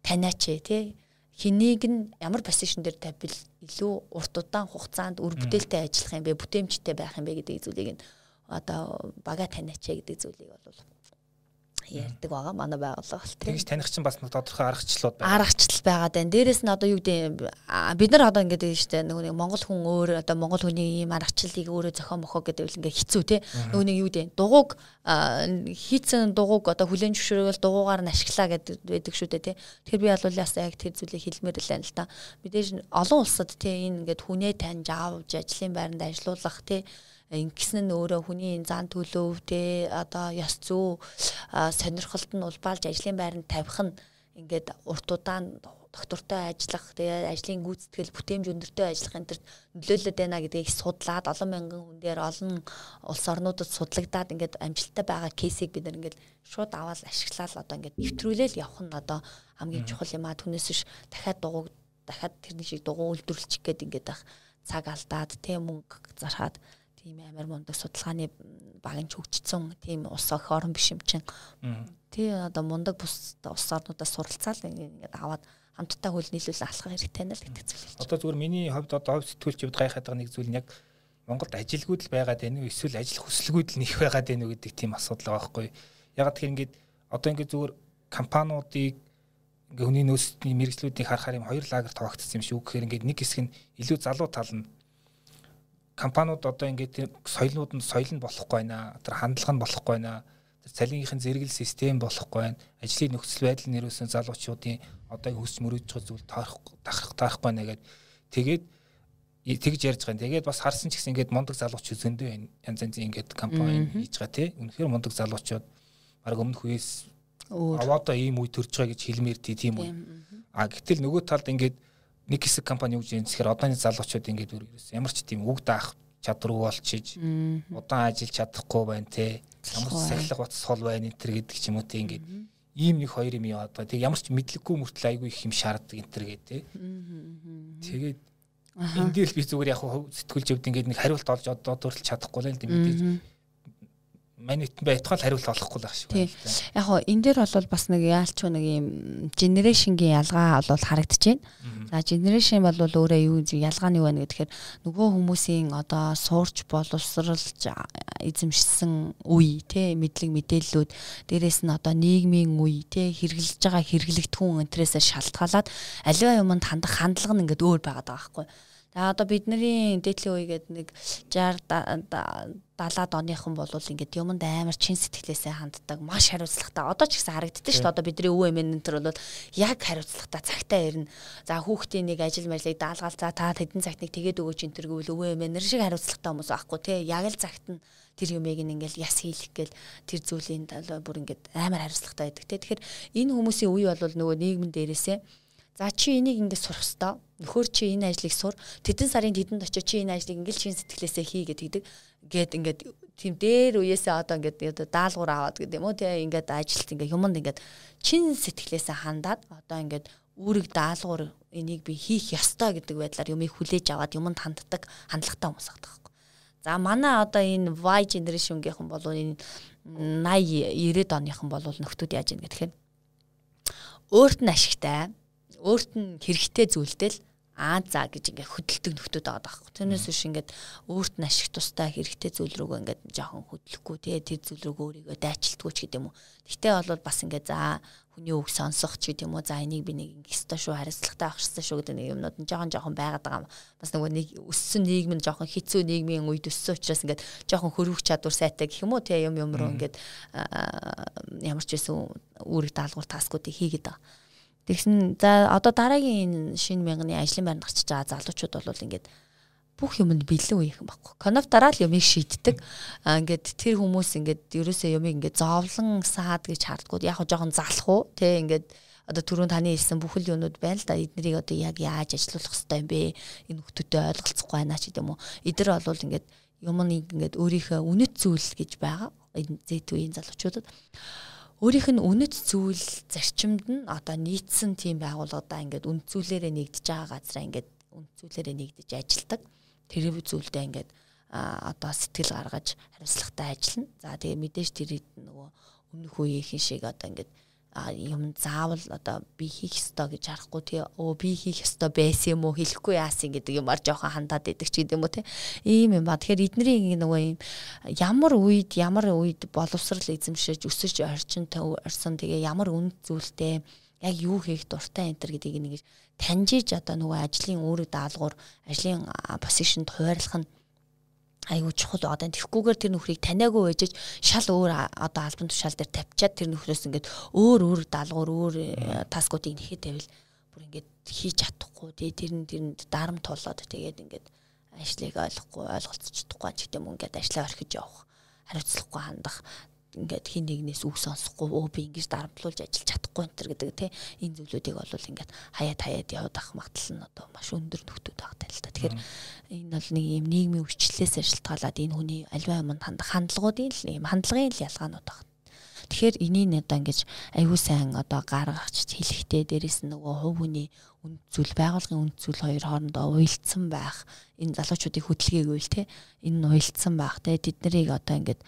таниач тий хэнийг нь ямар позишн дээр тавьбал илүү урт удаан хугацаанд үр бүтээлтэй ажиллах юм бэ, бүтээмжтэй байх юм бэ гэдэг зүйлийг нь одоо бага таниач гэдэг зүйлийг бол ярьдаг байгаа манай байгууллага. Тэгж таних чинь бас тодорхой аргачлалууд байна. Аргачлал байгаад байна. Дээрэс нь одоо юу гэдэг бид нар одоо ингэдэг юм шүү дээ. Нөгөө нэг Монгол хүн өөр одоо Монгол хүний ийм аргачлалыг өөрөө зохион мохоо гэдэг үл ингээ хэцүү те. Нөгөө нэг юу гэдэг дугуйг хийцэн дугуйг одоо хүлэн зөвшөөрөл дугуйгаар нь ашиглаа гэдэг байдаг шүү дээ те. Тэгэхээр би бол яс яг тэр зүйлийг хэлмээр л байна л та. Мэдээж олон улсад те энэ ингээд хүнээ таньж аавж ажлын байранд ажилуулах те ингэсэн нь өөрөө хүний зан төлөв те одоо ёс зүй сонирхолд нь улбаалж ажлын байранд тавих нь ингээд урт удаан доктортой ажиллах тэгээ ажлын гүйцэтгэл бүтээмж өндөртэй ажиллах энэ төр нөлөөлөд байна гэдгийг судлаад олон мянган хүн дээр олон улс орнуудад судлагдаад ингээд амжилттай байгаа кейсийг бид нар ингээд шууд аваад ашиглаад одоо ингээд нэвтрүүлэл явах нь одоо хамгийн чухал юм а түүнээс биш дахиад дугуй дахиад тэрний шиг дугуй үйлдвэрлэчих гээд ингээд ах цаг алдаад тийм мөнгө зархаад тийм амар мундаг судалгааны багын хөгжсөн тийм ус өх орон биш юм чинь. Тий одоо мундаг бус ус орнуудаас суралцаал ингээд аваад хамтдаа хөл нийлүүл алхах хэрэгтэй байна л гэдэг зүйл хэлж. Одоо зүгээр миний хувьд одоо хувь сэтгүүлч хувьд гайхаад байгаа нэг зүйл нь яг Монголд ажилгүйд л байгаад байна уу эсвэл ажил хүсэлгүйд л нэх байгаад байна уу гэдэг тийм асуудал байгаа байхгүй. Яг тэр ингээд одоо ингээд зүгээр компаниудыг ингээ хүний нөөцийн мэрэгжлүүдийг харахаар юм хоёр лагер тоогдсон юм шиг үг гэхээр ингээд нэг хэсэг нь илүү залуу тал нь компаниуд одоо ингээд соёлнууд нь соёл нь болохгүй байна. Тэр хандлага нь болохгүй байна. Тэр цалингийнхэн зэрэгэл систем болохгүй байна. Ажлын нөхцөл байдал нэрөөсөн залуучуудын одоо хөсч мөрөж байгаа зүйл таарах тахрах таарахгүй байна гэдэг. Тэгээд тэгж ярьж байгаа. Тэгээд бас харсан ч гэсэн ингээд мундаг залуучууд зөндөө байна. Янз янзын ингээд компани хийж байгаа тий. Үнэхээр мундаг залуучууд баг өмнөх үеэс аваадаа ийм үе төрж байгаа гэж хэлмээр тийм үү. А гэтэл нөгөө талд ингээд нэг хэсэг компани юу гэж юм тэгэхээр одооны залуучууд ингээд ямар ч тийм үг даах чадваргүй болчиж удаан ажиллаж чадахгүй байна те. Ямар ч сахилга бацсхол байна энэ төр гэдэг ч юм уу те ингээд ийм нэг хоёр юм яваад байгаа. Тэг ямар ч мэдлэггүй мөртлөө айгүй их юм шаарддаг энэ төр гэдэг те. Тэгээд энэ дээр би зүгээр яг сэтгүүлч өвд ингээд нэг хариулт олж одоо төрөл чадахгүй л юм мэдээж манайт байтугай хариулт олохгүй л ах шиг байна. Яг хоо энэ дээр бол бас нэг яалч нэг юм генерашнгийн ялгаа бол харагдаж байна. За генерашн бол өөрөө юу ялгаа нь юу байна гэхээр нөгөө хүмүүсийн одоо суурч боловсралж эзэмшсэн үе тий мэдлэг мэдээллүүд дээрэс нь одоо нийгмийн үе тий хэрэгжилж байгаа хэрэглэгдэхүүн энтрээс шалтгаалаад аливаа юмд хандах хандлага нь ингээд өөр байгаад байгаа байхгүй. За одоо бидний дээдлийн үе гээд нэг 60 70-аад оныхан бол ингээд юмд амар чин сэтгэлээсээ ханддаг маш хариуцлагатай. Одоо ч гэсэн харагддаг шүү дээ. Одоо бидний өвөө эмээнтэр бол яг хариуцлагатай цагтаа ирнэ. За хүүхдийн нэг ажил мэргэжлийг даалгаал за та хэдэн цагт нэг тэгээд өгөөч энэ төр гэвэл өвөө эмээнэр шиг хариуцлагатай хүмүүс байхгүй тий. Яг л цагт нь тэр юмыг ингээл яс хийлэх гээл тэр зүйлийн бүр ингээд амар хариуцлагатай байдаг тий. Тэгэхээр энэ хүмүүсийн үе бол нөгөө нийгмэн дээрээсээ За чи энийг ингэ сурах ёстой. Нөхөр чи энэ ажлыг сур. Тэдэн сарын тэдэнд очиж чи энэ ажлыг ингээл чин сэтгэлээсээ хий гэдэг гээд ингээд тийм дээр үеэсээ одоо ингээд даалгавар аваад гэдэг юм уу тий ингээд ажилт ингээд юмд ингээд чин сэтгэлээсээ хандаад одоо ингээд үүрэг даалгавар энийг би хийх ёстой гэдэг байдлаар юмыг хүлээж аваад юмд ханддаг хандлагатай хүмүүс байдаг байхгүй. За манай одоо энэ Y generation-гийнхэн бол энэ 80 90-ад оныхан бол нөхдүүд яаж юм гэхээр өөрт нь ашигтай өөрт нь хэрэгтэй зүйлдэл аа за гэж ингээ хөдөлдөг нөхдүүд байгаа байхгүй. Тэрнээс биш ингээд өөрт нь ашиг тустай хэрэгтэй зүйл рүүгээ ингээд жоохон хөдлөхгүй тий тэр зүйл рүүгээ өөрийгөө дайчилдгүй ч гэдэм үү. Гэтэ бол бас ингээ за хүний үг сонсох ч гэдэм үү. За энийг би нэг ингээ өстой шүү хариуцлагатай авах хэрэгтэй шүү гэдэг нэг юмнууд нь жоохон жоохон байгаад байгаа юм. Бас нөгөө нэг өссөн нийгэм нь жоохон хэцүү нийгмийн үед өссөн учраас ингээд жоохон хөрвөх чадвар сайтай гэх юм уу тий юм юм руу ингээд ямар ч байсан үүрэг даалгавар таскуудыг хийгээд байгаа Тэгсэн за одоо дараагийн энэ шинэ мянганы ажлын байранд гарчиж байгаа залуучууд бол ингээд бүх юмд бэлэн үеих юм баггүй. Коноптараа л юмыг шийддэг. Аа ингээд тэр хүмүүс ингээд ерөөсөө юмыг ингээд зовлон саад гэж хардгууд яг жоохон залах уу те ингээд одоо түрүүн таны хэлсэн бүхэл юмнууд байна л да эднэрийг одоо яг яаж ажилуулах хэрэгтэй юм бэ? Энэ хүмүүсттэй ойлголцохгүй байна ч гэдэм үү. Эдэр бол ингээд юмыг ингээд өөрийнхөө үнэт зүйл гэж байгаа. Энэ зэт үеийн залуучуудад өөрийнх нь үнэт зүйл зарчимд нь одоо нийцсэн тийм байгууллагадаа ингээд үнд зүйлээрээ нэгдэж байгаа газараа ингээд үнд зүйлээрээ нэгдэж ажилдаг. Тэр зүйлдээ ингээд одоо сэтгэл гаргаж хариуцлагатай ажиллана. За тэгээ мэдээж тэр нөгөө өмнөх үеийнхэн шиг одоо ингээд юм заавал одоо би хийх ёстой гэж харахгүй тий. Өө би хийх ёстой байсан юм уу? Хэлэхгүй яасан гэдэг юмар жоохон хандаад идэг ч гэдэм үү тий. Ийм юм ба. Тэгэхээр эдний нөгөө юм ямар үед ямар үед боловсрал эзэмшиж өсөж орчинтой орсон тэгээ ямар үнд зүйлтэй яг юу хийх дуртай энэ төр гэдгийг нэг таньжиж одоо нөгөө ажлын үүрэг даалгавар ажлын позишнд хуваарлах нь айгүй чухал. Одоо тэгхгүйгээр тэр нөхрийг таниагүй байжж шал өөр одоо албан тушаал дээр тавьчаад тэр нөхрөөс ингээд өөр өөр даалгавар өөр э, таскуудыг нэхэд тавил бүр ингээд хийж чадахгүй. Тий тэр нь тэрэнд дарам тулаад тэгээд ингээд ажлыг ойлгохгүй ойлголцож чадахгүй ч гэдэм үү ингээд ажлаа орхиж явах хариуцлагагүй хандах ингээд хин нэгнээс үг сонсохгүй өө би ингэж дарамтлуулж ажиллаж чадахгүй энэ төр гэдэг тий энэ зүйлүүдийг бол ингээд хаяад хаяад яваад ах магадлал нь одоо маш өндөр нөхдөд багтай л та. Тэгэхээр энэ бол нэг юм нийгмийн өвчлөлээс шалтгаалаад энэ хүний альва юмд хандлагуудын л юм хандлагын л ялгаанууд байна. Тэгэхээр энийг одоо ингэж аюу сайн одоо гаргаж хэлэхдээ дээрэс нь нөгөө хувь хүний үнд зүйл байгуулгын үнд зүйл хоёр хоорондоо уялдсан байх энэ залуучуудын хөдөлгөөг үйл те энэ уялдсан байх те тэд нарыг одоо ингэж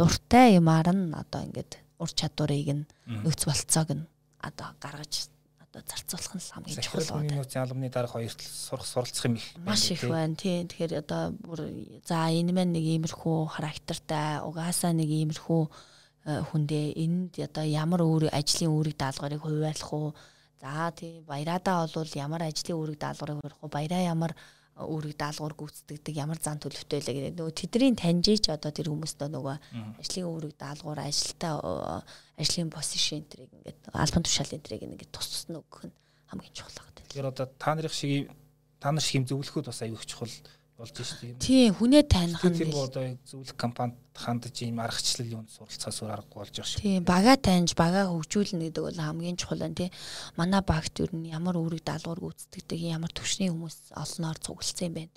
дуртай юмар нь одоо ингээд ур чадварыг нь нөөц болцоог нь одоо гаргаж одоо зарцуулах нь хамгийн чухал байна. Нөөцийн албаны дарга хоёрт сурах суралцах юм их. Маш их байна тий. Тэгэхээр одоо бүр за энэ мэн нэг иймэрхүү характертай угаасаа нэг иймэрхүү э, хүндээ энд одоо ямар өөр ажлын үүрэг даалгаврыг хуваарлах уу За тий баяраадаа бол ямар ажлын үүрэг даалгаврыг хөрөх вэ? Баяраа ямар үүрэг даалгавар гүйцэтгэдэг ямар зан төлөвтэй лээ гэдэг. Нөгөө тэдний таньжиж одоо тэр хүмүүстөө нөгөө ажлын үүрэг даалгавар, ажилтаа ажлын позишн энтрийг ингээд албан тушаал энтрийг ингээд тус тус нь өгөх нь хамгийн чухал байна. Тэгэхээр одоо та нарын шиг та нар шиг юм зөвлөхөд бас аюул чухал болж шүү дээ. Тийм хүнээ таних нь тэр одоо зөвлөх компанид хандаж ийм аргачлал юунд суралцаа сур аргагүй болж байгаа шүү. Тийм бага таньж бага хөгжүүлнэ гэдэг бол хамгийн чухал нь тий. Манай багт юу н ямар үүрэг даалгавар гүйцэтгэдэг ямар төвшний хүмүүс олноор цуглалцсан юм байна.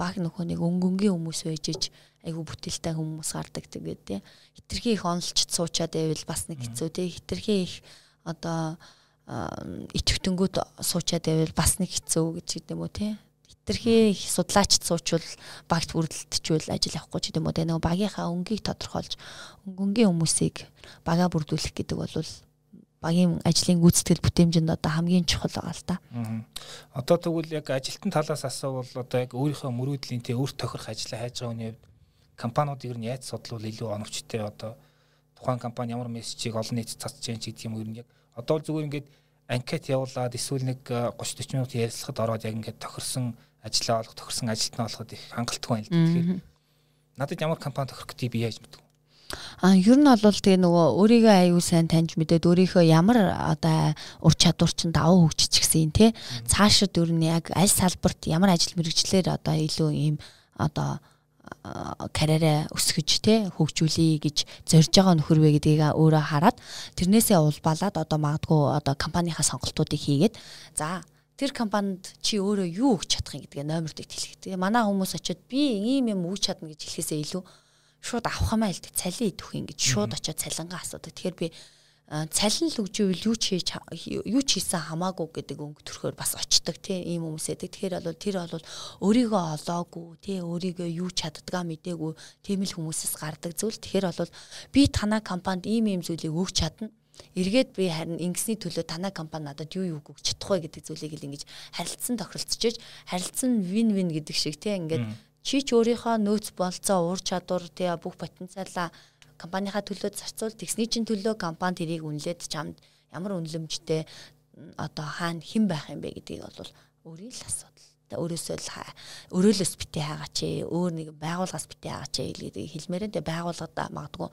Баг нөхөө нэг өнгөнгийн хүмүүс байжж айгу бүтээлтэй хүмүүс гардаг тэгээд тий. Хитрхи их онолчд суучаад байвал бас нэг хэцүү тий. Хитрхи их одоо ичвтэнгүүд суучаад байвал бас нэг хэцүү гэж гэдэг юм уу тий хитрхи их судлаачд суучвал багт бүрдэлтчүүл ажил явахгүй ч гэдэм үү те нөгөө багийнхаа өнгийг тодорхойлж өнгөнгийн хүмүүсийг бага бүрдүүлэх гэдэг бол багийн ажлын гүйцэтгэл бүтээмжинд одоо хамгийн чухал байгаа л та. Одоо тэгвэл яг ажилтан талаас асуувал одоо яг өөрийнхөө мөрөөдлийн тэ өөр тохирох ажлаа хайж байгаа хүний хувьд компаниуд ер нь яаж судлуул илүү оновчтой одоо тухайн компани ямар мессежийг олон нийтэд цацж ч гэдэг юм ер нь яг одоо зүгээр ингээд анкет явуулаад эсвэл нэг 30 40 минут ярилцлагад ороод яг ингээд тохирсон ажиллаа олох тохирсон ажилтнаа олоход их хангалттай байна л да. Тэгэхээр надад ямар компани тохирох гэдгийг би яаж мэдв? А ер нь бол тэгээ нөгөө өөрийгөө аюу сайн таньж мэдээд өөрийнхөө ямар одоо ур чадвар чинь давуу хөгжчихсэн те цаашид ер нь яг аль салбарт ямар ажил мэрэгчлэр одоо илүү ийм одоо карьераа өсгөж те хөгжүүлэе гэж зорж байгаа нөхөр вэ гэдгийг өөрөө хараад тэрнээсээ улбалаад одоо магадгүй одоо компанийнхаа сонголтуудыг хийгээд за тэр компанид чи өөрөө юу өгч чадах юм гэдгээ номерд хэлэх. Тэгээ манай хүмүүс очиод би ийм юм өгч чадна гэж хэлэхээсээ илүү шууд авах юм аа л дээ. Цалин идэх юм гэж шууд очиод цалингаа асуудаг. Тэгэхээр би цалин л өгжүүл юу ч хийж юу ч хийсэн хамаагүй гэдэг өнгө төрхөөр бас очдог тийм ийм хүмүүсэдэг. Тэгэхээр бол тэр бол өөрийгөө олоогүй тийм өөрийгөө юу чаддгаа мдээгүй тийм л хүмүүсээс гардаг зүйл. Тэгэхээр бол би танаа компанид ийм ийм зүйлийг өгч чадна эргээд би харин ингэсний төлөө танай компани надад юу юу өгч чадах вэ гэдэг зүйлийг л ингэж харилцсан тохиролцож харилцсан вин вин гэдэг шиг тийм ингээд чи ч өөрийнхөө нөөц болцоо уур чадвар тийм бүх потенциалаа компанийхаа төлөө зарцуул. Тэгсний чин төлөө компани тэрийг үнэлээд чамд ямар үнэлэмжтэй одоо хаана хэн байх юм бэ гэдгийг бол өөрийн л асуудал. Өөрөөсөө л өрөөлөөс битээ хаагач ээ өөр нэг байгууллагаас битээ хаагач ээ гэдгийг хэлмээрээ тэгээ байгууллагад магадгүй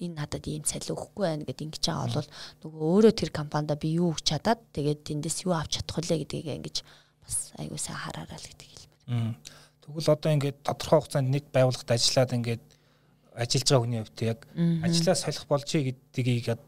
энэ надад ийм цалин өгөхгүй байна гэд ингэж байгаа бол нөгөө өөрөө тэр компанид би юу өгч чадаад тэгээд тэндээс юу авч чадах вэ гэдгийг ингэж бас аягуулсаа хараараа л гэдэг хэлмээр. Тэгвэл одоо ингээд тодорхой хугацаанд нэг байгууллагад ажиллаад ингээд ажиллаж байгаа хүний хувьд яг ажлаа солих болжээ гэдгийг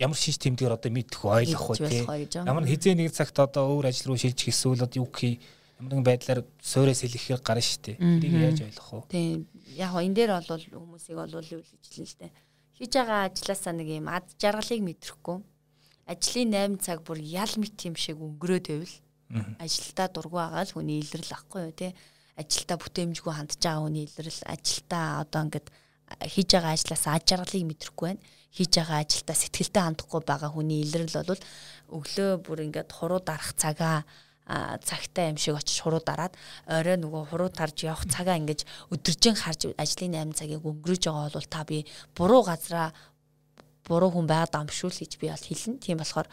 ямар шинж тэмдгээр одоо мэдэх ойлгох уу тий ямар хизээ нэг цагт одоо өөр ажил руу шилжих эсвэл одоо юу гэх ямар нэгэн байдлаар суурьас хэлэхээр гарна шүү дээ. Тэрийг яаж ойлгох вэ? Тийм. Яг энэ дээр бол хүмүүсийг бол юу л ижлэн л дээ. Хийж байгаа ажилласаа нэг юм ад жаргалыг мэдрэхгүй. Ажлын 8 цаг бүр ял мэт юм шиг өнгөрөөд байвал ажилдаа дургу байгаа л хүний илрэл ахгүй юу тий. Ажилдаа бүтээмжгүй хандж байгаа хүний илрэл ажилдаа одоо ингээд хийж байгаа ажлаасаа ад жаргалыг мэдрэхгүй байна. Хийж байгаа ажилдаа сэтгэлтэй хандахгүй байгаа хүний илрэл бол өглөө бүр ингээд хуруу дарах цагаа цагтай юм шиг очиж хуруу дараад орой нөгөө хуруу тарж явах цагаа ингэж өдөржин харж ажлын 8 цагийг өнгөрөөж байгаа бол та би буруу газараа буруу хүн байгаад шүү л гэж би бол хэлнэ. Тийм болохоор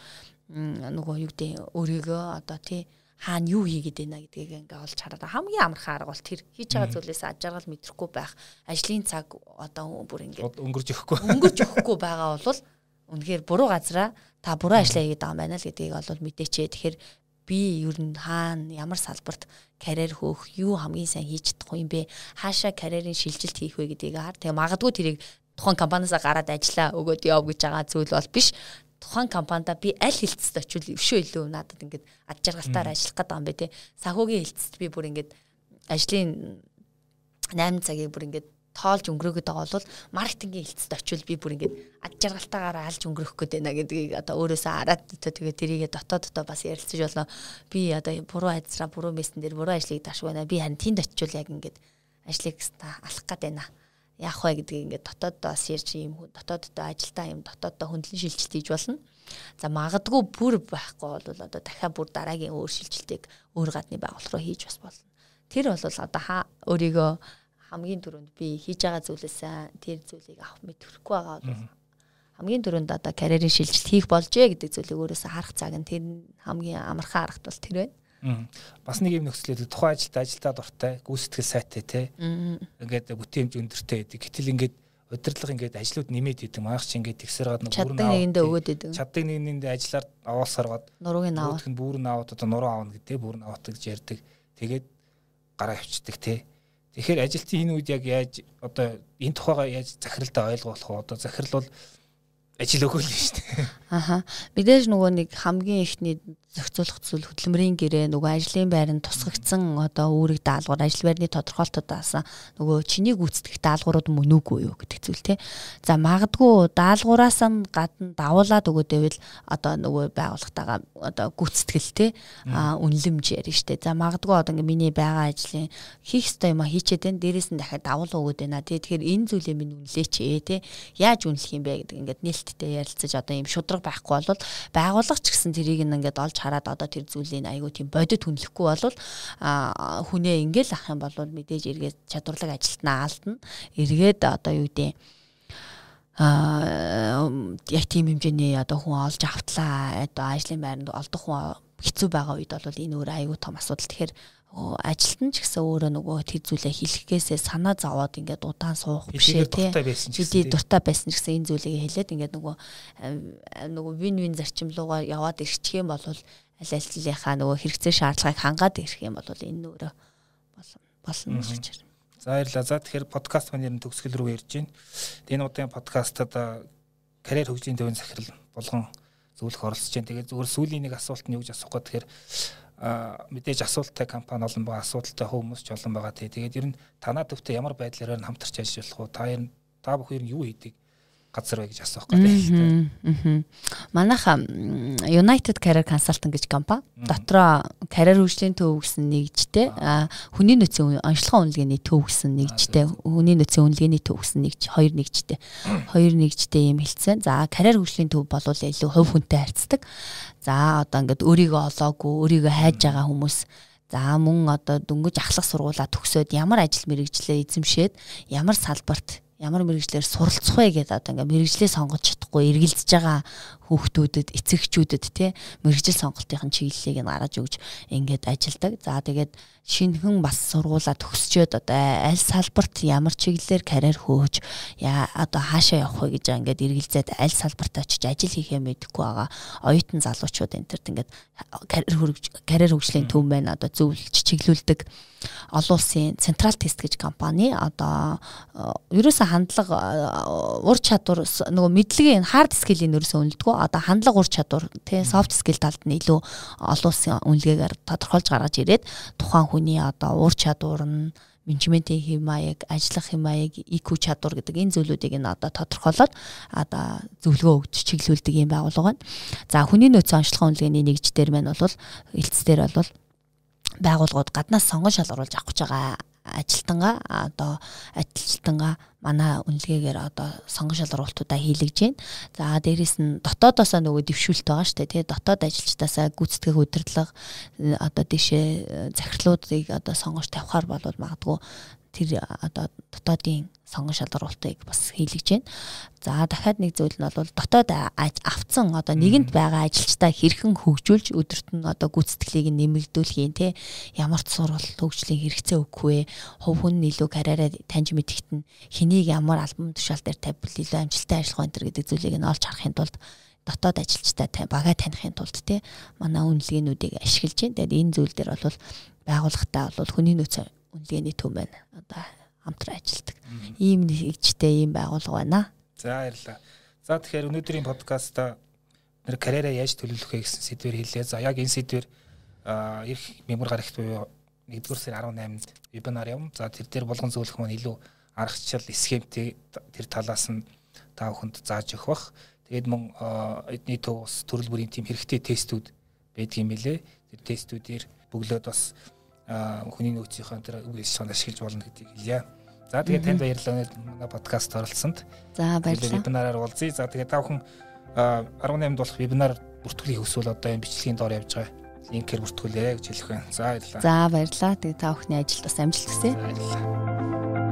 нөгөө юу гэдэг өөрийгөө одоо тий хаана юу хийгээд байна гэдгийг ингээ олж хараад хамгийн амархан арга бол тэр. Хийж байгаа зүйлээс аж аргал мэдрэхгүй байх ажлын цаг одоо бүр ингээ өнгөрж өгөхгүй. өнгөрж өгөхгүй байгаа бол үнэхээр буруу газараа та буруу ажиллаа хийгээд байгаа юм байна л гэдгийг бол мэдээч. Тэгэхээр би ер нь хаана ямар салбарт карьер хөөх юу хамгийн сайн хийж чадах юм бэ? Хаашаа карьерийн шилжилт хийх вэ гэдгийг хар тэгээ магадгүй тэрийг тухайн компаниас гараад ажиллаа өгөөд яв гэж байгаа зүйл бол биш тухайн компанида би аль хилцэд очивол өвшөө илүү надад ингээд ад жаргалтаар ажиллах гэдэг юм бэ те санхүүгийн хилцэд би бүр ингээд ажлын 8 цагийг бүр ингээд тоолж өнгөрөөгд байгаа бол маркетингийн хэлцэд очивол би бүр ингээд ад жаргалтаагаар алж өнгөрөх гээд байна гэдгийг одоо өөрөөсөө хараад тэгээ тэрийгэ дотоод дотоо бас ярилцаж болно. Би одоо буруу айдсраа буруу мессен дээр буруу ажлыг дашгүй байна. Би харин тэнд очивол яг ингээд ажлыг алах гээд байна яах вэ гэдгийг ингээд дотооддоо бас ярьж юм дотооддоо ажилдаа юм дотооддоо хөндлөн шилжилт хийж болно. За магадгүй бүр байхгүй бол одоо дахиад бүр дараагийн өөр шилжилтийг өөр гадны байгууллага руу хийж бас болно. Тэр бол одоо хаа өөрийгөө хамгийн түрүүнд би хийж байгаа зүйлээсээ тэр зүйлийг авах мэд төрөхгүй байгаа бол хамгийн түрүүнд одоо карьерийн шилжилт хийх болжээ гэдэг зүйлийг өөрөөсөө харах цаг нь тэр хамгийн амархан аргат бол тэр байна. Бас нэг юм нөхцөлөд тухайн ажилд ажилдаа дуртай, гүйцэтгэл сайтай те. Ингээд бүтээн хэмжээ өндөртэй байдаг. Гэтэл ингээд удирдлага ингээд ажлууд нэмээд идэв. Маах чи ингээд тэгсэр гад бүрэн чаддаг нэгэндээ өгөөд идэв. Чаддаг нэгэндээ ажиллаар аваасаар гад нурууг нь аваад бүрэн аваад одоо нуруу аавна гэдэг бүрэн аваад гэж ярьдаг. Тэгээд гараа авчдаг те. Тэгэхээр ажилтны энэ үед яг яаж одоо энэ тухайгаа яаж захиралдаа ойлгох вэ? Одоо захирал бол ажил өгөөл нь шүү дээ. Аха. Мэдээж нөгөө нэг хамгийн ихний зохицуулах зүйл хөдөлмөрийн гэрээ нөгөө ажлын байранд тусгагдсан одоо үүрэг даалгавар ажил байрны тодорхойлолтоодаас нөгөө чиний гүйцэтгэх даалгаврууд мөн үгүй юу гэдэг зүйл те. За магадгүй даалгавраас нь гадна давуулаад өгөөдөөвэл одоо нөгөө байгууллагатайгаа одоо гүйцэтгэл те а үнлэмж ярина штэ. За магадгүй одоо ингээ миний байгаа ажлын хийх ёстой юм а хийчээд байна. Дээрээс нь дахиад давуул өгөөд байна. Тэгэхээр энэ зүйлээ минь үнэлээч ээ те. Яаж үнэлэх юм бэ гэдэг ингээд нээлттэй ярилцаж одоо юм шудраг байхгүй бол байгууллага ч гэсэн тэрийг ингээд олж хараад одоо тэр зүйлийг айгүй тийм бодит хүнлэхгүй бол хүнээ ингээл ах юм бол мэдээж эргээд чадварлаг ажилтнаа алдна. Эргээд одоо юу гэдэг а яг тийм хэмжээний одоо хүн олж автлаа одоо ажлын байранд олдох хүн хэцүү байгаа үед бол энэ өөр аюу тум асуудал. Тэгэхээр ажилтан ч гэсэн өөрөө нөгөө тэр зүйлээ хэлэхгээсээ санаа зовоод ингээд удаан суух биш тий. Хэдий дуртай байсан ч гэсэн энэ зүйлийг хэлээд ингээд нөгөө нөгөө вин вин зарчимлуугаар яваад ирчих юм бол аль альлынхаа нөгөө хэрэгцээ шаардлагыг хангаад ирэх юм бол энэ өөрөө болно гэж байна. За баярлалаа. За тэгэхээр подкаст маань нэр төгсгөл рүү ярьж байна. Энэ удаагийн подкастад карьер хөгжлийн төвийн захирал болгон зөвлөх оролцож байна. Тэгээд зүгээр сүүлийн нэг асуулт нь юу гэж асуух гээд тэгэхээр мэдээж асуулттай компани олон байгаа асуудалтай хүмүүс ч олон байгаа тий. Тэгээд ер нь танаа төвтэй ямар байдлаар хамтарч ажиллах уу? Та ер нь та бүхэн юу хийдэг? Газар вэ гэж асуух гэдэг. Манайха United Career Consultant гэж компани. Дотроо карьер хөгжлийн төв гэсэн нэгжтэй, хүний нөөцийн онцлогоо үнэлгээний төв гэсэн нэгжтэй, хүний нөөцийн үнэлгээний төв гэсэн нэгж хоёр нэгжтэй. Хоёр нэгжтэй юм хэлсэн. За карьер хөгжлийн төв бол илүү хувь хүнтэй харьцдаг. За одоо ингээд өөрийгөө олоогүй, өөрийгөө хайж байгаа хүмүүс За мөн одоо дөнгөж ахлах сургуулаа төгсөөд ямар ажил мэрэгжлээ эзэмшээд ямар салбарт ямар мэрэгжлэр суралцах вэ гэдэг одоо ингээ мэрэгжлээ сонгож чадахгүй эргэлдэж байгаа хүүхдүүдэд эцэгчүүдэд тий мэрэгжил сонголтын чиглэлийг нь гаргаж өгч ингээд ажилдаг. За тэгээд шинхэн бас сургуулаа төгсчөөд одоо аль салбарт ямар чиглэлээр карьер хөөж яа одоо хаашаа явах вэ гэж ингээд эргэлзээд аль салбарт очиж ажил хийхээ мэдэхгүй байгаа оюутан залуучууд энэ төрт ингээд карьер хөрөж карьер хөгжлийн төв байна одоо зөвлөж чиглүүлдэг олон улсын Централ Тест гэж компани одоо ерөөсө хандлага ур чадвар нөгөө мэдлэгийн хард скиллийн ерөөсө үнэлдэг одоо хандлага ур чадвар тий софт скил талд нь илүү олон улсын үнэлгээгээр тодорхойлж гаргаж ирээд тухайн хүний одоо ур чадвар нь менежментийн хэв маяг, ажиллах хэв маяг, IQ чадвар гэдэг энэ зүйлүүдийг нь одоо тодорхойлоод одоо зөвлөгөө өгч чиглүүлдэг юм байгууллага байна. За хүний нөөцийн онцлогоо үнэлгээний нэгждэр маань бол элцсдэр бол байгууллагууд гаднаас сонгон шалгаруулж авах гэж байгаа ажилтангаа одоо ажилтангаа манай үнэлгээгээр одоо сонгон шалгуултуудаа хийлгэж байна. За дээрэс нь дотоодоосоо нөгөө дэвшүүлэлт байгаа шүү дээ. Тэгээ дотоод ажилчдаасаа гүйцэтгэх удирдлага одоо дэшээ захирлуудыг одоо сонгож тавихаар бол магадгүй тэр одоо дотоодын сонгон шалгаруултыг бас хийлгэж байна. За дахиад нэг зүйл нь бол дотоод авцсан одоо нэгэнд байгаа ажилчдаа хэрхэн хөгжүүлж өдөрт нь одоо гүйцэтгэлийг нэмэгдүүлэх юм те ямар ч сургалт хөгжлийн хэрэгцээ өгөх вэ? Хувь хүн илүү карьераа таньж мэдгэт нь хэнийг ямар албан тушаал дээр тавьбал илүү амжилттай ажиллах вэ гэдэг зүйлийг нь олж харахын тулд дотоод ажилчтай бага таних тулд те манай үнэлгээнүүдийг ашиглаж байна. Тэгээд энэ зүйл дээр бол байгууллагатай бол хүний нөөц үнэлгээний төв байна. Одоо хамтран ажилдаг. Ийм нэгжтэй ийм байгууллага байна. За баярлалаа. За тэгэхээр өнөөдрийн подкаста нэр карьераа яаж төлөвлөх вэ гэсэн сэдвээр хэллээ. За яг энэ сэдвээр ирэх мемор гарагт буюу 1-р сарын 18-нд вебинар юм. За тэр дээр болгон зөвлөх маань илүү аргачлал, схемтэй тэр талаас нь та бүхэнд зааж өгөх бах. Тэгээд мөн эдний төв ус төрөл бүрийн тийм хэрэгтэй тестүүд юм билэ. Тэр тестүүдээр бөглөөд бас хүний нөөцийнхөө тэр үйл ажиллагаанд ашиглаж болно гэдгийг хэлье. За тэгээд танд баярлалаа манай подкаст оролцсонд. За баярлалаа. Вебинараар уулзъя. За тэгээд та бүхэн 18-нд болох вебинар бүртгүүлэх өсвөл одоо энэ бичлэгийн доор явж байгаа линкээр бүртгүүлээрэй гэж хэлэх байна. За баярлалаа. За баярлалаа. Тэгээд та бүхний ажилд бас амжилт хүсье. Баярлалаа.